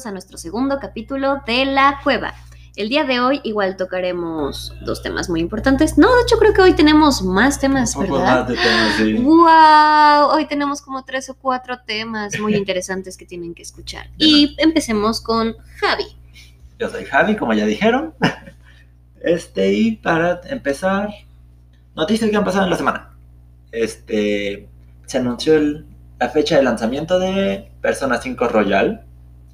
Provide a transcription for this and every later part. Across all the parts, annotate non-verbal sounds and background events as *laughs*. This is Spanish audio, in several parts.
Bienvenidos a nuestro segundo capítulo de La Cueva. El día de hoy igual tocaremos dos temas muy importantes. No, de hecho creo que hoy tenemos más temas, Un poco ¿verdad? más de temas, sí. ¡Wow! Hoy tenemos como tres o cuatro temas muy *laughs* interesantes que tienen que escuchar. Y empecemos con Javi. Yo soy Javi, como ya dijeron. *laughs* Este, y para empezar, noticias que han pasado en la semana. Este, se anunció el- la fecha de lanzamiento de Persona 5 Royal,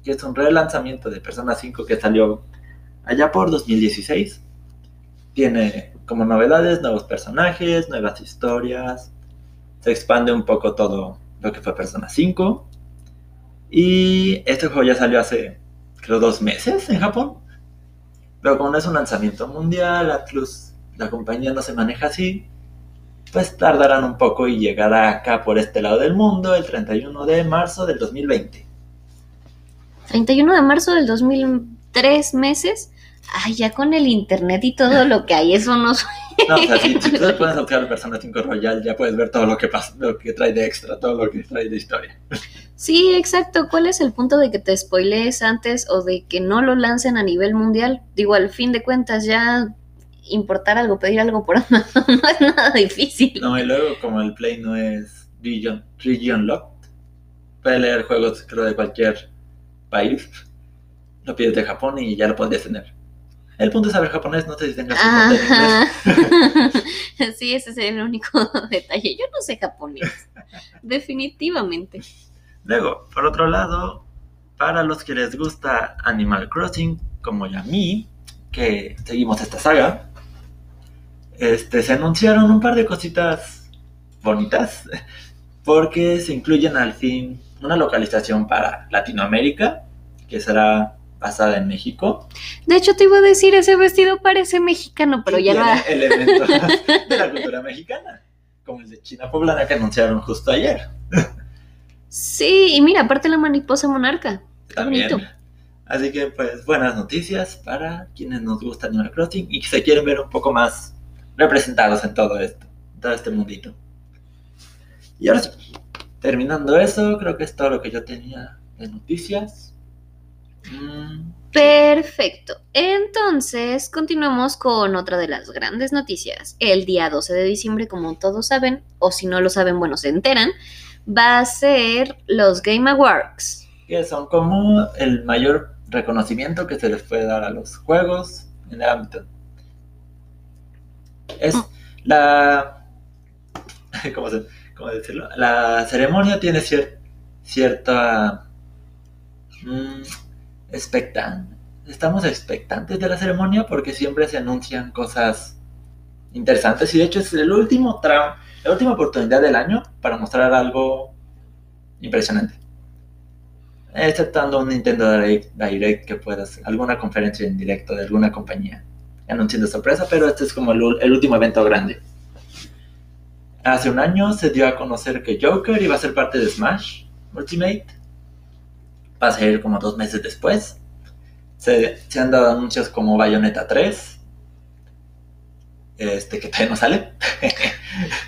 que es un relanzamiento de Persona 5 que salió allá por 2016. Tiene como novedades nuevos personajes, nuevas historias. Se expande un poco todo lo que fue Persona 5. Y este juego ya salió hace, creo, dos meses en Japón. Pero como no es un lanzamiento mundial, Atlus, la compañía no se maneja así, pues tardarán un poco y llegará acá por este lado del mundo el 31 de marzo del 2020. 31 de marzo del 2003 meses. Ay, ya con el internet y todo lo que hay, eso no No, o sea, si, si tú te pones a buscar Persona 5 Royal, ya puedes ver todo lo que pasa, lo que trae de extra, todo lo que trae de historia. Sí, exacto. ¿Cuál es el punto de que te spoilees antes o de que no lo lancen a nivel mundial? Digo, al fin de cuentas, ya importar algo, pedir algo por *laughs* Amazon no es nada difícil. No, y luego como el Play no es region, region locked, puedes leer juegos creo de cualquier país, lo pides de Japón y ya lo podrías tener. El punto es saber japonés, no sé si tengas inglés. Ajá. *laughs* Sí, ese es el único *laughs* detalle. Yo no sé japonés. Definitivamente. Luego, por otro lado, para los que les gusta Animal Crossing, como y a mí, que seguimos esta saga, este, se anunciaron un par de cositas bonitas, *laughs* porque se incluyen al fin una localización para Latinoamérica, que será basada en México. De hecho, te iba a decir, ese vestido parece mexicano, pero ya no. *laughs* elementos *laughs* de la cultura mexicana, como el de China poblana que anunciaron justo ayer. Sí, y mira, aparte la mariposa monarca. También. bonito. Así que, pues, buenas noticias para quienes nos gusta Animal Crossing y que se quieren ver un poco más representados en todo esto, en todo este mundito. Y ahora sí, terminando eso, creo que es todo lo que yo tenía de noticias. Perfecto. Entonces, continuamos con otra de las grandes noticias. El día 12 de diciembre, como todos saben, o si no lo saben, bueno, se enteran, va a ser los Game Awards. que son como el mayor reconocimiento que se les puede dar a los juegos en el ámbito. Es Mm. la. *laughs* ¿Cómo, se- cómo decirlo? La ceremonia tiene cier- cierta. mm, expectan- Estamos expectantes de la ceremonia porque siempre se anuncian cosas interesantes y de hecho es el último tramo, la última oportunidad del año para mostrar algo impresionante. Exceptando un Nintendo Direct, que puedas, alguna conferencia en directo de alguna compañía anunciando sorpresa, pero este es como el, el último evento grande. Hace un año se dio a conocer que Joker iba a ser parte de Smash Ultimate. Va a ser como dos meses después. Se, se han dado anuncios como Bayonetta 3. Este que todavía no sale. *laughs*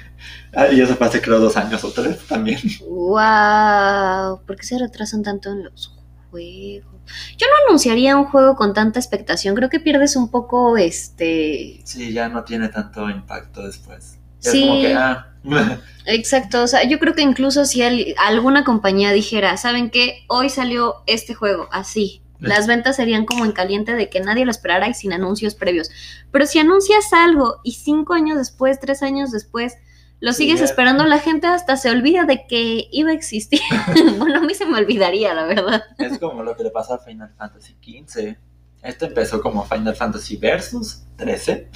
Ah, y eso fue hace creo dos años o tres también. ¡Wow! ¿Por qué se retrasan tanto en los juegos? Yo no anunciaría un juego con tanta expectación. Creo que pierdes un poco este. Sí, ya no tiene tanto impacto después. Ya Sí. Es como que, ah, *laughs* Exacto, o sea, yo creo que incluso si al- alguna compañía dijera, ¿saben qué? Hoy salió este juego, así. Las ventas serían como en caliente de que nadie lo esperara y sin anuncios previos. Pero si anuncias algo y cinco años después, tres años después, lo sigues esperando, la gente hasta se olvida de que iba a existir. *laughs* bueno, a mí se me olvidaría, la verdad. es como lo que le pasó a Final Fantasy XV. Esto empezó como Final Fantasy Versus 13,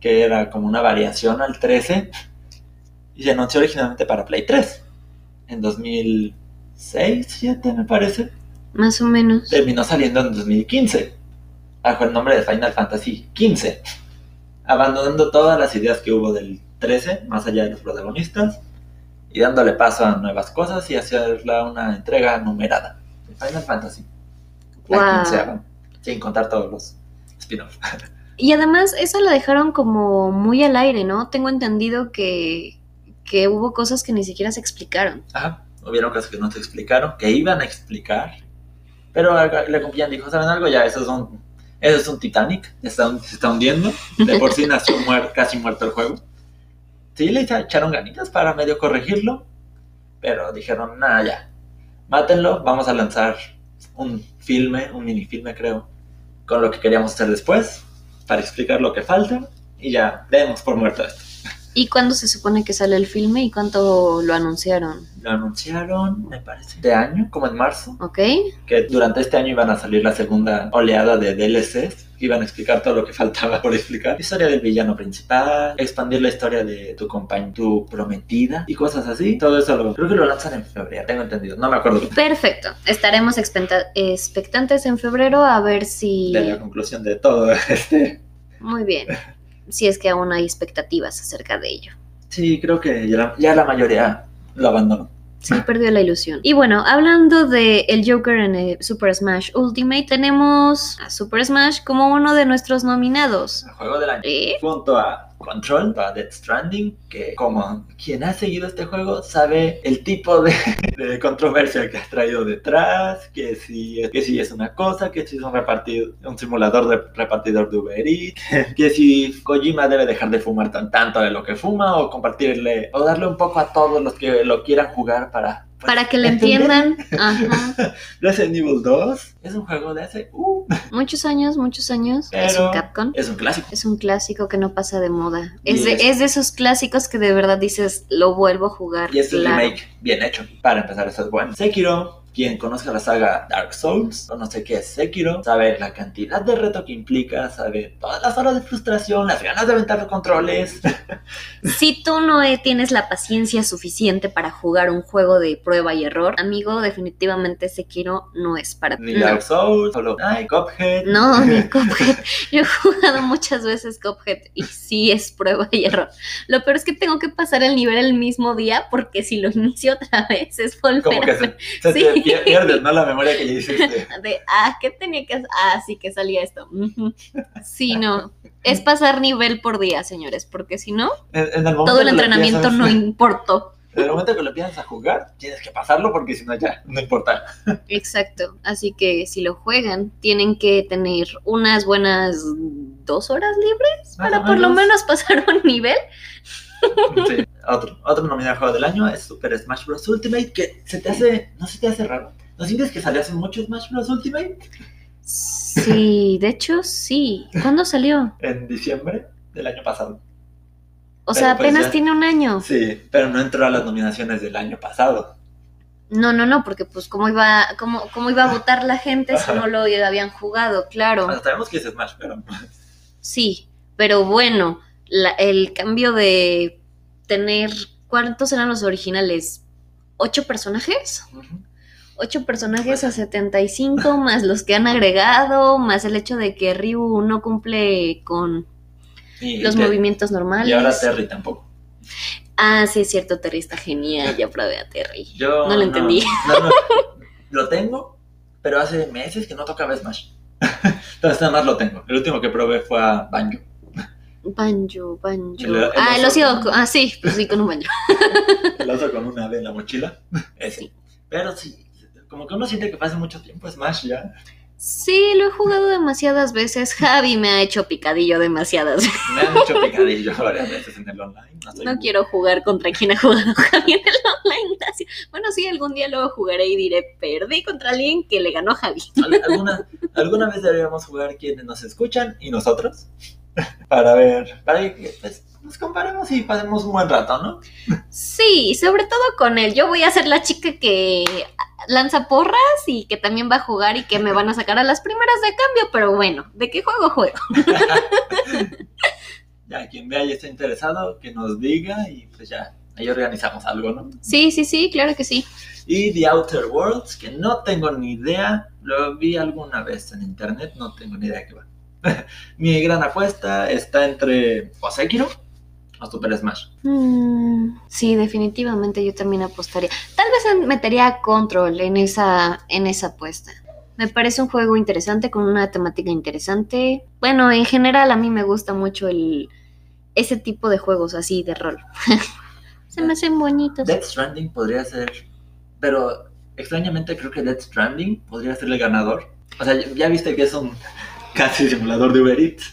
que era como una variación al 13, y se anunció originalmente para Play 3, en 2006, 7 me parece. Más o menos. Terminó saliendo en 2015, bajo el nombre de Final Fantasy XV, abandonando todas las ideas que hubo del 13, más allá de los protagonistas, y dándole paso a nuevas cosas y hacerla una entrega numerada de Final Fantasy. La Wow. sin contar todos los spin-offs. *laughs* Y además, esa la dejaron como muy al aire, ¿no? Tengo entendido que, que hubo cosas que ni siquiera se explicaron. Ajá. hubieron cosas que no se explicaron, que iban a explicar, pero la compañía dijo, ¿saben algo? Ya, eso es un, eso es un Titanic, está, se está hundiendo, de por sí nació casi muerto el juego. Sí, le echaron ganitas para medio corregirlo, pero dijeron, nada, ya, mátenlo, vamos a lanzar un filme, un minifilme creo, con lo que queríamos hacer después, para explicar lo que falta, y ya, demos por muerto esto. ¿Y cuándo se supone que sale el filme y cuánto lo anunciaron? Lo anunciaron, me parece, de año, como en marzo. Ok. Que durante este año iban a salir la segunda oleada de DLCs. Iban a explicar todo lo que *laughs* faltaba por explicar. Historia del villano principal, expandir la historia de tu compañía, tu prometida y cosas así. Todo eso lo, creo que lo lanzan en febrero, tengo entendido. No me acuerdo. Perfecto. Estaremos expectantes en febrero a ver si... De la conclusión de todo *laughs* este... Muy bien si es que aún hay expectativas acerca de ello. Sí, creo que ya la, mayoría lo abandonó. Sí, perdió la ilusión. Y bueno, hablando de el Joker en el Super Smash Ultimate, tenemos a Super Smash como uno de nuestros nominados. El juego del año. Junto a Control para Death Stranding, que como quien ha seguido este juego sabe el tipo de, *laughs* controversia que ha traído detrás, que si, que si es una cosa, que si es un, repartido, un simulador de repartidor de Uber Eats, *laughs* que si Kojima debe dejar de fumar tan tanto de lo que fuma o compartirle o darle un poco a todos los que lo quieran jugar para para que le entiendan. *laughs* Ajá. Resident Evil 2 es un juego de hace uh. muchos años, muchos años. es un Capcom. Es un clásico. Es un clásico que no pasa de moda. Es de, es... de, esos clásicos que de verdad dices, lo vuelvo a jugar. Y es un remake bien hecho. Para empezar, eso es bueno. Sekiro quien conozca la saga Dark Souls, o no sé qué es Sekiro, sabe la cantidad de reto que implica, sabe todas las horas de frustración, las ganas de aventar los controles. *laughs* Si tú no tienes la paciencia suficiente para jugar un juego de prueba y error, amigo, definitivamente Sekiro no es para ti. Ni Dark Souls, solo ay, Cuphead. No, ni *laughs* Cuphead. Yo he jugado muchas veces Cuphead y sí es prueba y error. Lo peor es que tengo que pasar el nivel el mismo día porque si lo inicio otra vez es volver Como que se, *laughs* sí pierdes, ¿no? La memoria que ya hiciste. *laughs* De, ah, ¿qué tenía que hacer? Ah, sí, que salía esto. Sí, no. Es pasar nivel por día, señores, porque si no, todo el entrenamiento no *laughs* importó. En el momento que lo empiezas a jugar, tienes que pasarlo porque si no ya no importa. *laughs* Exacto. Así que si lo juegan, tienen que tener unas buenas dos horas libres para por lo menos pasar un nivel. Sí. Otro, otro nominado juego del año es Super Smash Bros. Ultimate, que se te hace, no se te hace raro. ¿No sientes que salió hace mucho Smash Bros. Ultimate? Sí, de hecho sí. ¿Cuándo salió? En diciembre del año pasado. O sea, pues, apenas tiene un año. Sí, pero no entró a las nominaciones del año pasado. No, no, no, porque pues cómo iba, cómo, cómo iba a votar la gente si no lo habían jugado, claro. sabemos que es Smash, pero... Sí, pero bueno, el cambio de tener, ¿cuántos eran los originales? ¿Ocho personajes? Ocho personajes a 75, *laughs* más los que han agregado, más el hecho de que Ryu no cumple con los movimientos normales. Y ahora Terry tampoco. Ah, sí, es cierto, Terry está genial, ya probé a Terry. Yo no lo entendí. lo tengo, pero hace meses que no tocaba Smash. *laughs* Entonces nada más lo tengo. El último que probé fue a Banjo. Banjo, banjo. ah, el oso. Ah, sí, pues sí, con un banjo. *laughs* el oso con una ave en la mochila. *laughs* Ese. Pero sí, como que uno siente que pasa mucho tiempo Smash ya. Sí, lo he jugado demasiadas veces. Javi me ha hecho picadillo demasiadas veces. Me han hecho picadillo varias veces en el online. No, quiero jugar contra quien ha jugado *laughs* Javi en el online. Bueno, sí, algún día luego jugaré y diré, perdí contra alguien que le ganó a Javi. ¿Alguna, ¿Alguna vez deberíamos jugar quienes nos escuchan y nosotros? *laughs* para ver, para que pues, nos comparemos y pasemos un buen rato, ¿no? Sí, sobre todo con él. Yo voy a ser la chica que lanza porras y que también va a jugar y que me van a sacar a las primeras de cambio, pero bueno, ¿de qué juego juego? *laughs* ya, quien vea y esté interesado, que nos diga y pues ya, ahí organizamos algo, ¿no? Sí, sí, sí, claro que sí. Y The Outer Worlds, que no tengo ni idea, lo vi alguna vez en internet, no tengo ni idea de qué va. *laughs* Mi gran apuesta está entre o Sekiro o Super Smash. Mm, sí, definitivamente yo también apostaría. Tal vez metería Control en esa, en esa apuesta. Me parece un juego interesante con una temática interesante. Bueno, en general a mí me gusta mucho el ese tipo de juegos así de rol. *laughs* Se me hacen bonitos. Death Stranding podría ser pero extrañamente creo que Death Stranding podría ser el ganador. O sea, ya- ya viste que es un casi simulador de Uber Eats.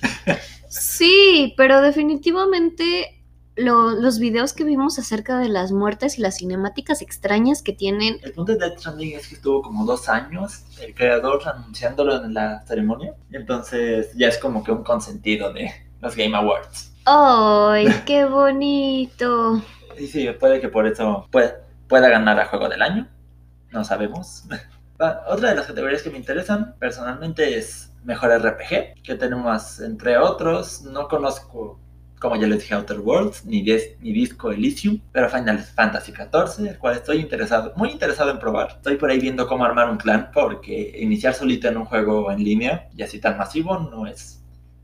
Sí, pero definitivamente lo- los videos que vimos acerca de las muertes y las cinemáticas extrañas que tienen, El punto de Death Stranding es que estuvo como dos años el creador anunciándolo en la ceremonia. Entonces ya es como que un consentido de los Game Awards. ¡ay, *laughs* qué bonito! Y sí, puede que por eso pueda, pueda ganar a Juego del Año. No sabemos. *laughs* Otra de las categorías que me interesan personalmente es Mejor RPG, que tenemos entre otros. No conozco, como ya les dije, Outer Worlds, ni, Dis- ni Disco Elysium, pero Final Fantasy XIV, el cual estoy interesado, muy interesado en probar. Estoy por ahí viendo cómo armar un clan, porque iniciar solito en un juego en línea y así tan masivo no es...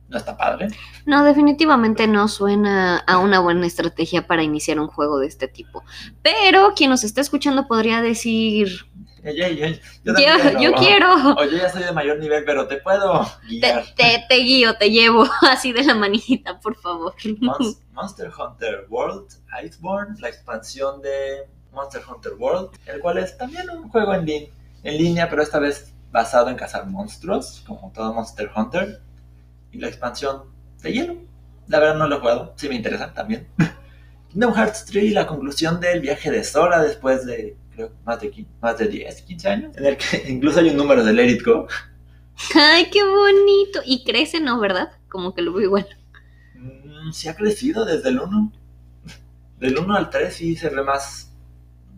No está padre. No, definitivamente no suena a una buena estrategia para iniciar un juego de este tipo. Pero quien nos está escuchando podría decir, Eh, yo, yo- yo quiero, O yo ya soy de mayor nivel, pero te puedo guiar. te, te guío, te llevo *laughs* así de la manita, por favor. Mon- *laughs* Monster Hunter World Iceborne, la expansión de Monster Hunter World, el cual es también un juego en, lin- en línea, pero esta vez basado en cazar monstruos, como todo Monster Hunter. Y la expansión de hielo. La verdad no lo he jugado, sí me interesa también. *laughs* Kingdom Hearts 3, la conclusión del viaje de Sora después de, creo, más de, más de 10, 15 años, en el que *laughs* incluso hay un número de Let It Go. Ay, qué bonito. Y crece, ¿no? ¿Verdad? Como que lo veo igual. Mm, sí ha crecido desde el 1. Del 1 al 3 sí se ve más,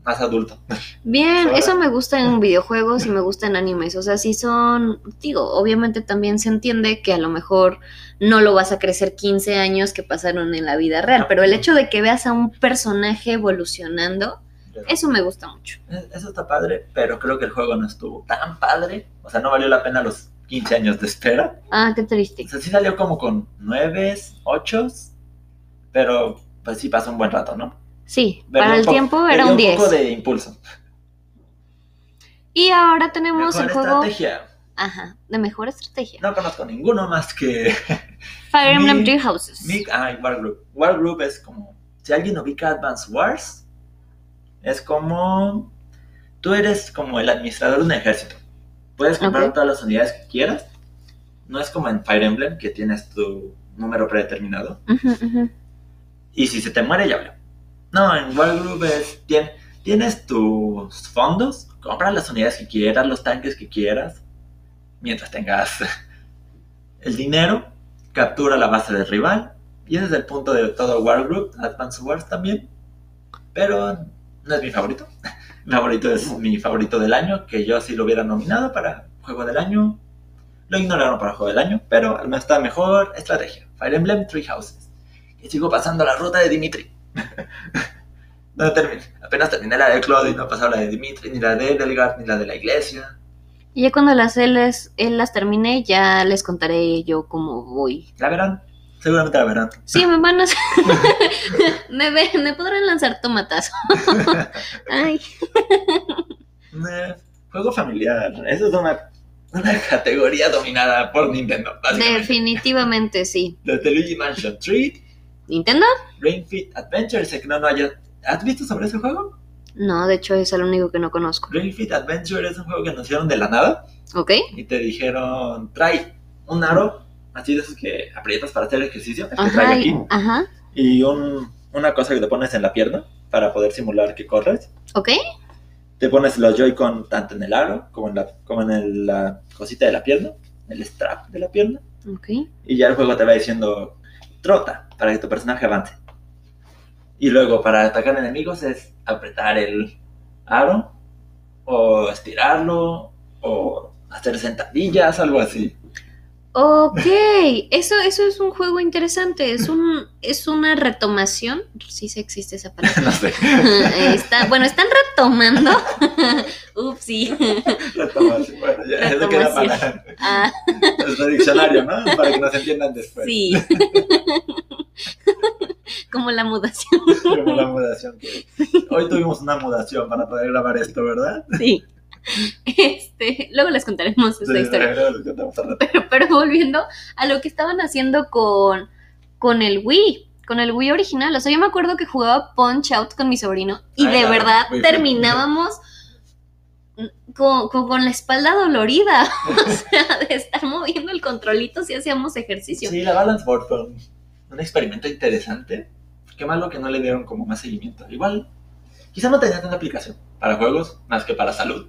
más adulto. Bien, Ahora- eso me gusta en videojuegos y me gusta en animes. O sea, si son, digo, obviamente también se entiende que a lo mejor no lo vas a crecer 15 años que pasaron en la vida real, pero el hecho de que veas a un personaje evolucionando, eso me gusta mucho. Eh, Eso está padre, pero creo que el juego no estuvo tan padre. O sea, no valió la pena los 15 años de espera. Ah, qué triste. O sea, sí salió como con 9, 8, pero pues sí pasó un buen rato, ¿no? Sí, Le para el un po- tiempo era un 10. poco de impulso. Y ahora tenemos Mejor el juego, estrategia. ajá, de mejor estrategia. No conozco ninguno más que *laughs* Fire Emblem Three Houses. Mi, ah, Wargroup. Wargroup es como. Si alguien ubica Advance Wars, es como. Tú eres como el administrador de un ejército. Puedes comprar todas las unidades que quieras. No es como en Fire Emblem, que tienes tu número predeterminado. Y si se te muere, ya habló. No, en Wargroup es. tien- tienes tus fondos, compras las unidades que quieras, los tanques que quieras. Mientras tengas *laughs* el dinero, captura la base del rival. Y ese es el punto de todo Wargroup, Advance Wars también. Pero no es mi favorito. Mi favorito es mi favorito del año, que yo sí lo hubiera nominado para Juego del Año. Lo ignoraron para Juego del Año, pero al menos está mejor estrategia. Fire Emblem Three Houses. Y sigo pasando la ruta de Dimitri. *laughs* no terminé. Apenas terminé la de Claude y no he pasado la de Dimitri, ni la de Edelgard, ni la de la iglesia. Y ya cuando las él, él las termine, ya les contaré yo cómo voy. La verán. Seguramente la verán. Sí, me van a... *laughs* me, ve- me podrán lanzar tomatazo. *laughs* Ay, Eh, juego familiar. Eso es una, una categoría dominada por Nintendo. Definitivamente sí. Desde Luigi Mansion 3, ¿Nintendo? Ring Fit Adventure. Sé que no, no haya. ¿Has visto sobre ese juego? No, de hecho es el único que no conozco. Ring Fit Adventure es un juego que anunciaron de la nada ¿Ok? y te dijeron: trae un aro, así de esos que aprietas para hacer ejercicio, el que trae aquí, ajá. y un- una cosa que te pones en la pierna para poder simular que corres. ¿Ok? Te pones los Joy-Con tanto en el aro como en, la, como en el- la cosita de la pierna, el strap de la pierna. Ok. Y ya el juego te va diciendo trota para que tu personaje avance. Y luego para atacar enemigos es apretar el aro o estirarlo o hacer sentadillas, algo así. Ok, eso, eso es un juego interesante, es un, es una retomación, sí se existe esa palabra. *laughs* no sé. *laughs* Está, bueno, están retomando. *laughs* Upsi. Retomación. Bueno, ya, eso queda para Ah, nuestro diccionario, ¿no? Para que nos entiendan después. sí. Como la mudación. Como la mudación que... Hoy tuvimos una mudación para poder grabar esto, ¿verdad? Sí. *laughs* Este, luego les contaremos esta Sí, historia. Pero, pero volviendo a lo que estaban haciendo con, con el Wii, con el Wii original. O sea, yo me acuerdo que jugaba Punch Out con mi sobrino y Ay, de verdad terminábamos con, con- con la espalda dolorida. *laughs* o sea, de estar moviendo el controlito si hacíamos ejercicio. Sí, la Balance Board fue un, un experimento interesante. Qué malo que no le dieron como más seguimiento. Igual, quizá no tenía tanta aplicación para juegos más que para salud.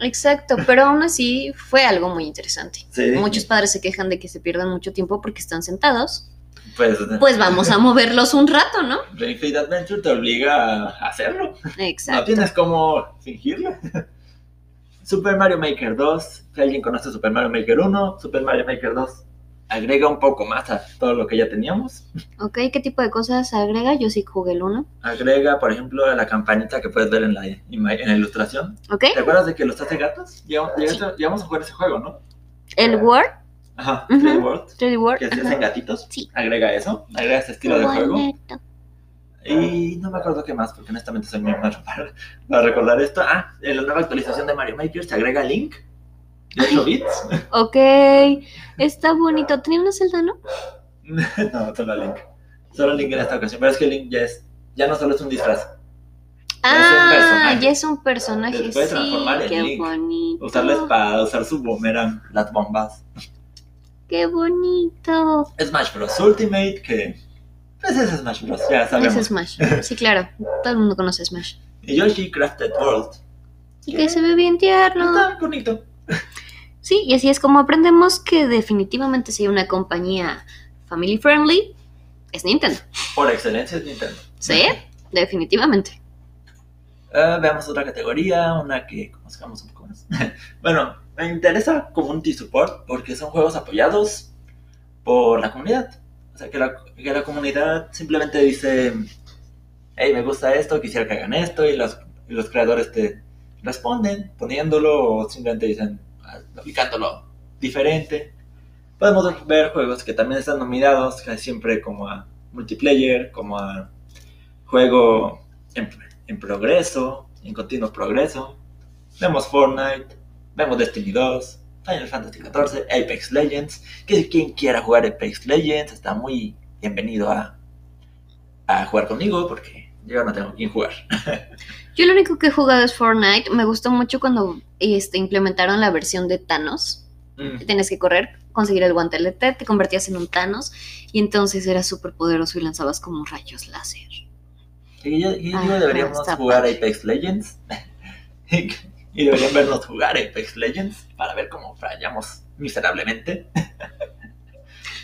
Exacto, pero aún así fue algo muy interesante. Sí. Muchos padres se quejan de que se pierden mucho tiempo porque están sentados. Pues, Pues vamos a moverlos un rato, ¿no? Ring Fit Adventure te obliga a hacerlo. No Exacto. tienes cómo fingirlo. Super Mario Maker 2. Si alguien conoce Super Mario Maker 1, Super Mario Maker 2 agrega un poco más a todo lo que ya teníamos. Ok, ¿qué tipo de cosas agrega? Yo sí jugué el 1. Agrega, por ejemplo, la campanita que puedes ver en la, ima- en la ilustración. Ok. ¿Te acuerdas de que los hace gatos? Llegamos, llegamos a jugar ese juego, ¿no? El Word, Ajá, Ujú. 3D World. 3D Word. Que se hacen gatitos. Sí. Agrega eso, agrega ese estilo de juego. Bonito. Y no me acuerdo qué más, porque honestamente soy muy malo *laughs* para, para recordar esto. Ah, en la nueva actualización de Mario Maker se agrega Link de 8 bits. *laughs* Ok, está bonito. Tenía una celda, ¿no? *laughs* no, solo Link. Solo Link en esta ocasión. Pero es que Link ya es, ya no solo es un disfraz. Ah, personaje. ya es un personaje. Se puede Sí, transformar en qué Link. bonito. Usar la espada, usar su boomerang, las bombas. Qué bonito. Smash Bros. Ultimate, que pues es Smash Bros. Ya sabemos. Es Smash. Sí, claro. Todo el mundo conoce Smash. Y Yoshi Crafted World. Y que se ve bien tierno. Está bonito. Sí, y así es como aprendemos que definitivamente si hay una compañía family friendly, es Nintendo. Por excelencia es Nintendo. Sí, definitivamente. Ah, veamos otra categoría, una que conozcamos un poco más. *laughs* bueno, me interesa Community Support porque son juegos apoyados por la comunidad. O sea, que la, que la comunidad simplemente dice, hey, me gusta esto, quisiera que hagan esto, y los, y los creadores te responden poniéndolo o simplemente dicen, aplicándolo diferente. Podemos ver juegos que también están nominados casi siempre como a multiplayer, como a juego en, en progreso, en continuo progreso. Vemos Fortnite, vemos Destiny 2, Final Fantasy XIV, Apex Legends. Que quien quiera jugar Apex Legends está muy bienvenido a, a jugar conmigo porque yo no tengo quien jugar. *laughs* Yo lo único que he jugado es Fortnite. Me gustó mucho cuando este, implementaron la versión de Thanos. Mm, Tenías que correr, conseguir el guantelete, te convertías en un Thanos y entonces eras súper poderoso y lanzabas como rayos láser. Y yo, y yo Ajá, deberíamos jugar padre. Apex Legends. *laughs* y deberían vernos jugar Apex Legends para ver cómo fallamos miserablemente. *laughs*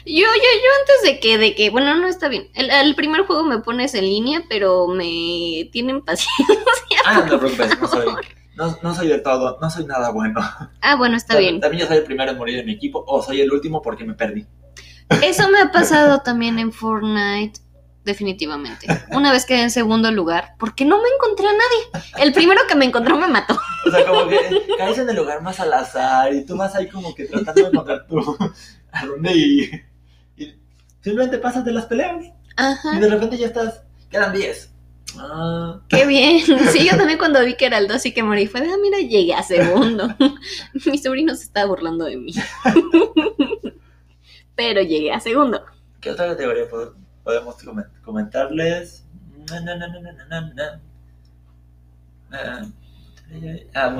Yo, yo, yo antes de que, de que, bueno, no está bien. El, el primer juego me pones en línea, pero me tienen *laughs* paciencia. Ah, no te preocupes, no soy, no, no soy de todo, no soy nada bueno. Ah, bueno, está bien. También yo soy el primero en morir en mi equipo o soy el último porque me perdí. Eso me ha pasado también en Fortnite, definitivamente. Una vez quedé en segundo lugar, porque no me encontré a nadie. El primero que me encontró me mató. O sea, como que caes en el lugar más al azar y tú vas ahí como que tratando de encontrar tu a dónde ir. Y simplemente pasas de las peleas y Ajá, de repente ya estás, quedan 10. Ah, qué bien. Sí, yo también cuando vi que era el 2 y que morí, fue de, ah, mira, llegué a segundo. *laughs* Mi sobrino se estaba burlando de mí. *laughs* Pero llegué a segundo. ¿Qué otra categoría pod- podemos comen- comentarles? Na. Ah,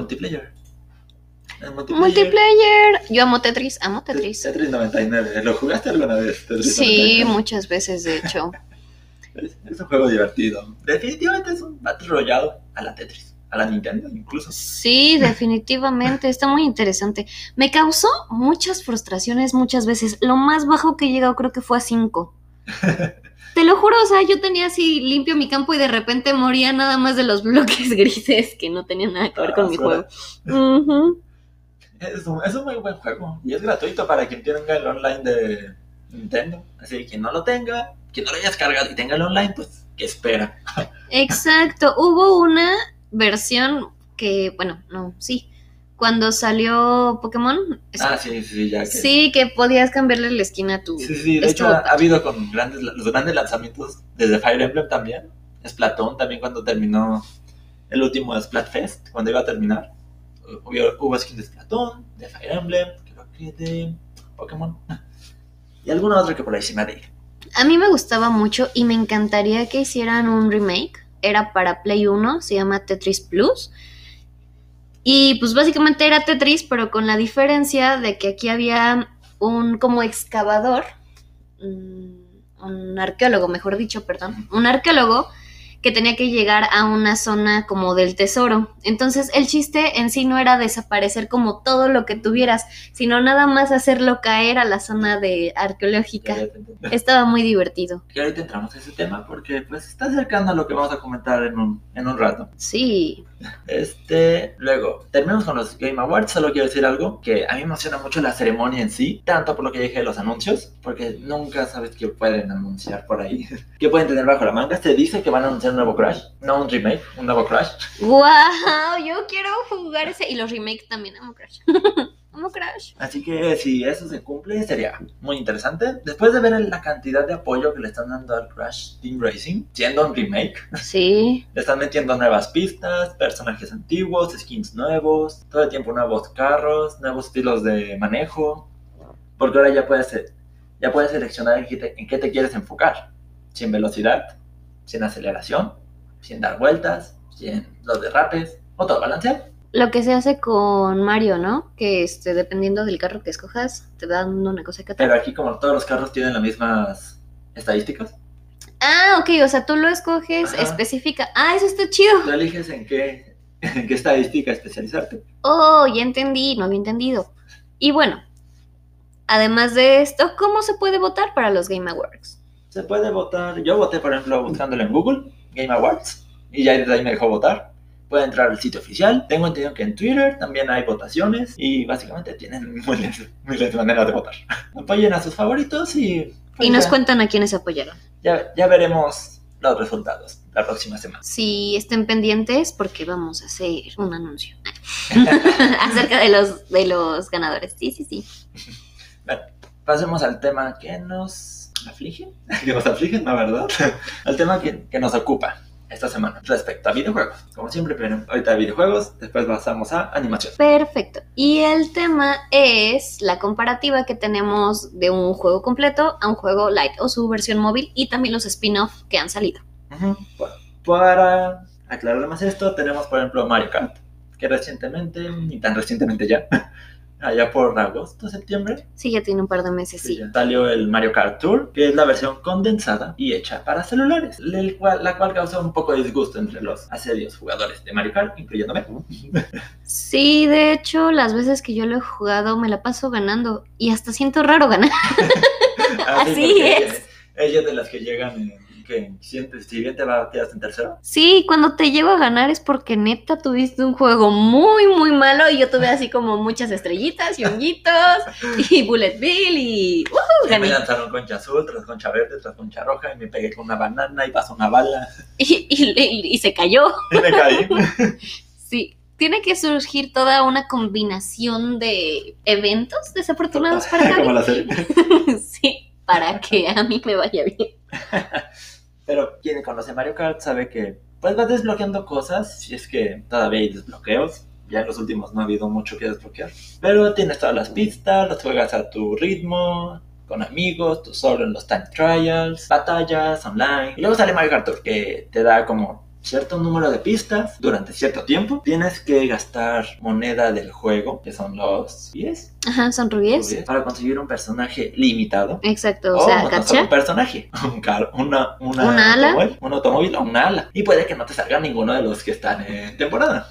Ah, multiplayer. Ah, Multiplayer. Yo amo Tetris, amo Tetris. Tetris 99. ¿Lo jugaste alguna vez? Tetris Sí, 99? muchas veces, de hecho. *laughs* Es, es un juego divertido. Definitivamente es un Battle Royale a la Tetris. A la Nintendo incluso. Sí, definitivamente, está muy interesante. Me causó muchas frustraciones muchas veces. Lo más bajo que he llegado creo que fue a 5. *laughs* Te lo juro, o sea, yo tenía así limpio mi campo y de repente moría nada más de los *laughs* bloques grises que no tenían nada que ver con mi juego. Basura. Ujú. Es un, es un muy buen juego. Y es gratuito para quien tenga el online de Nintendo. Así que quien no lo tenga, quien no lo haya descargado y tenga el online, pues, ¿qué espera? *laughs* Exacto, hubo una versión que, bueno, no, sí, cuando salió Pokémon, es- Ah, sí, sí, ya que. sí, que podías cambiarle la esquina a tu... Sí, sí, de hecho ha, ha habido con grandes, los grandes lanzamientos desde Fire Emblem también. Splatoon también cuando terminó el último Splatfest, cuando iba a terminar. Hubo, hubo skin de Splatoon, de Fire Emblem, creo que de Pokémon. *laughs* Y alguna otra que por ahí se me ha ir. A mí me gustaba mucho y me encantaría que hicieran un remake. Era para Play 1, se llama Tetris Plus. Y pues básicamente era Tetris, pero con la diferencia de que aquí había un como excavador, mm, un arqueólogo, mejor dicho, perdón, un arqueólogo que tenía que llegar a una zona como del tesoro. Entonces el chiste en sí no era desaparecer como todo lo que tuvieras, sino nada más hacerlo caer a la zona de arqueológica. Estaba muy divertido. Y ahorita entramos a ese tema porque pues está acercando a lo que vamos a comentar en un, en un rato. Sí. Este, luego, terminamos con los Game Awards. Solo quiero decir algo que a mí me emociona mucho la ceremonia en sí, tanto por lo que dije de los anuncios, porque nunca sabes qué pueden anunciar por ahí, *laughs* qué pueden tener bajo la manga. Se dice que van a anunciar un nuevo Crash, no un remake, un nuevo Crash. ¡Wow! Yo quiero jugar ese. Y los remakes también, amo Crash. *laughs* amo Crash. Así que si eso se cumple, sería muy interesante. Después de ver la cantidad de apoyo que le están dando al Crash Team Racing, siendo un remake, *laughs* Sí. le están metiendo nuevas pistas, personajes antiguos, skins nuevos, todo el tiempo nuevos carros, nuevos estilos de manejo. Porque ahora ya puedes, ya puedes seleccionar en qué, te, en qué te quieres enfocar. Si en velocidad, si en aceleración, si en dar vueltas, si en los derrapes, o todo balanceado. Lo que se hace con Mario, ¿no? Que este, dependiendo del carro que escojas, te dan una cosa que otra. Pero aquí como todos los carros tienen las mismas estadísticas, Ah, ok, o sea, tú lo escoges Ajá. específica. Ah, eso está chido. tú eliges en qué, *laughs* en qué estadística especializarte. Oh, ya entendí, no había entendido. Y bueno, además de esto, ¿cómo se puede votar para los Game Awards? Se puede votar. Yo voté, por ejemplo, buscándolo en Google, Game Awards, y ya desde ahí me dejó votar. Puede entrar al sitio oficial. Tengo entendido que en Twitter también hay votaciones y básicamente tienen *laughs* miles, miles de maneras de votar. Apoyen a sus favoritos y. pues, Y nos ya, cuentan a quiénes apoyaron. ya, ya veremos los resultados la próxima semana. Si estén pendientes, porque vamos a hacer un anuncio *laughs* *laughs* acerca de los, de los ganadores. Sí, sí, sí. Bueno, pasemos al tema que nos aflige. Que nos aflige, ¿no? ¿Verdad? *laughs* al tema que, que nos ocupa esta semana respecto a videojuegos. Como siempre, primero, ahorita videojuegos, después pasamos a animación. Perfecto. Y el tema es la comparativa que tenemos de un juego completo a un juego light o su versión móvil y también los spin-off que han salido. Ujú. Bueno, para aclarar más esto, tenemos por ejemplo Mario Kart, que recientemente, ni tan recientemente ya, *laughs* allá por agosto, septiembre, Sí, ya tiene un par de meses, sí. salió el Mario Kart Tour, que es la versión condensada y hecha para celulares, el cual- la cual causó un poco de disgusto entre los asedios jugadores de Mario Kart, incluyéndome. Sí, de hecho, las veces que yo lo he jugado me la paso ganando y hasta siento raro ganar. *laughs* Así porque es. Ella es de las que llegan en que sientes, si bien te va quedas en tercero. Sí, cuando te llego a ganar es porque neta tuviste un juego muy, muy malo y yo tuve así como muchas estrellitas y honguitos y Bullet Bill y... Y me lanzaron concha azul, tras concha verde, tras concha roja, y me pegué con una banana y pasó una bala. *laughs* Y, y- y- y se cayó. Y me caí. *laughs* Sí, tiene que surgir toda una combinación de eventos desafortunados para *laughs* Como Gaby. la serie. sí, para que a mí me vaya bien. Pero quien conoce Mario Kart sabe que pues vas desbloqueando cosas, si es que todavía hay desbloqueos. Ya en los últimos no ha habido mucho que desbloquear. Pero tienes todas las pistas, las juegas a tu ritmo, con amigos, tú solo en los time trials, batallas online. Y luego sale Mario Kart Tour, que te da como cierto número de pistas durante cierto tiempo. Tienes que gastar moneda del juego, que son los 10, Ajá, son rubíes. para conseguir un personaje limitado. Exacto, o O sea, no solo gacha. un personaje, *laughs* un carro, una, una ¿Una ala? automóvil, un automóvil o una ala. Y puede que no te salga ninguno de los que están en temporada.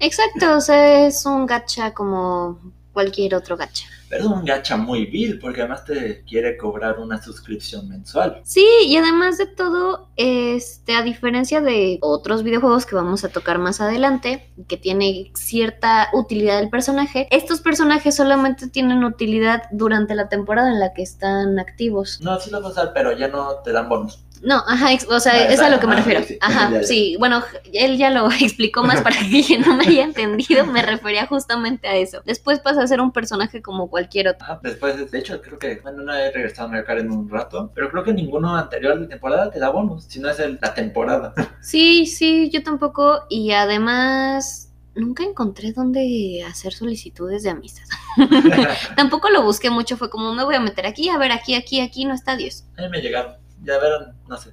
Exacto, o sea, es un gacha como cualquier otro gacha. Pero es un gacha muy vil, porque además te quiere cobrar una suscripción mensual. Sí, y además de todo, este, a diferencia de otros videojuegos que vamos a tocar más adelante, que tiene cierta utilidad del personaje, estos personajes solamente tienen utilidad durante la temporada en la que están activos. No, sí lo vas a usar, pero ya no te dan bonus. No, ajá, o sea, Ah, es a lo que me ah, refiero. sí. Ajá, Ya, ya. sí, bueno, él ya lo *laughs* explicó más para que yo no me haya entendido, me refería justamente a eso. Después pasa a ser un personaje como cualquier otro. Ajá, después, de hecho, creo que, bueno, no he regresado a Mario Kart en un rato, pero creo que ninguno anterior de temporada te da bonus, si no es el- la temporada. *laughs* Sí, sí, yo tampoco. Y además, nunca encontré dónde hacer solicitudes de amistad. *laughs* tampoco lo busqué mucho, fue como me voy a meter aquí, a ver, aquí, aquí, aquí, no está Dios. A mí me llegaron, ya verán, no sé.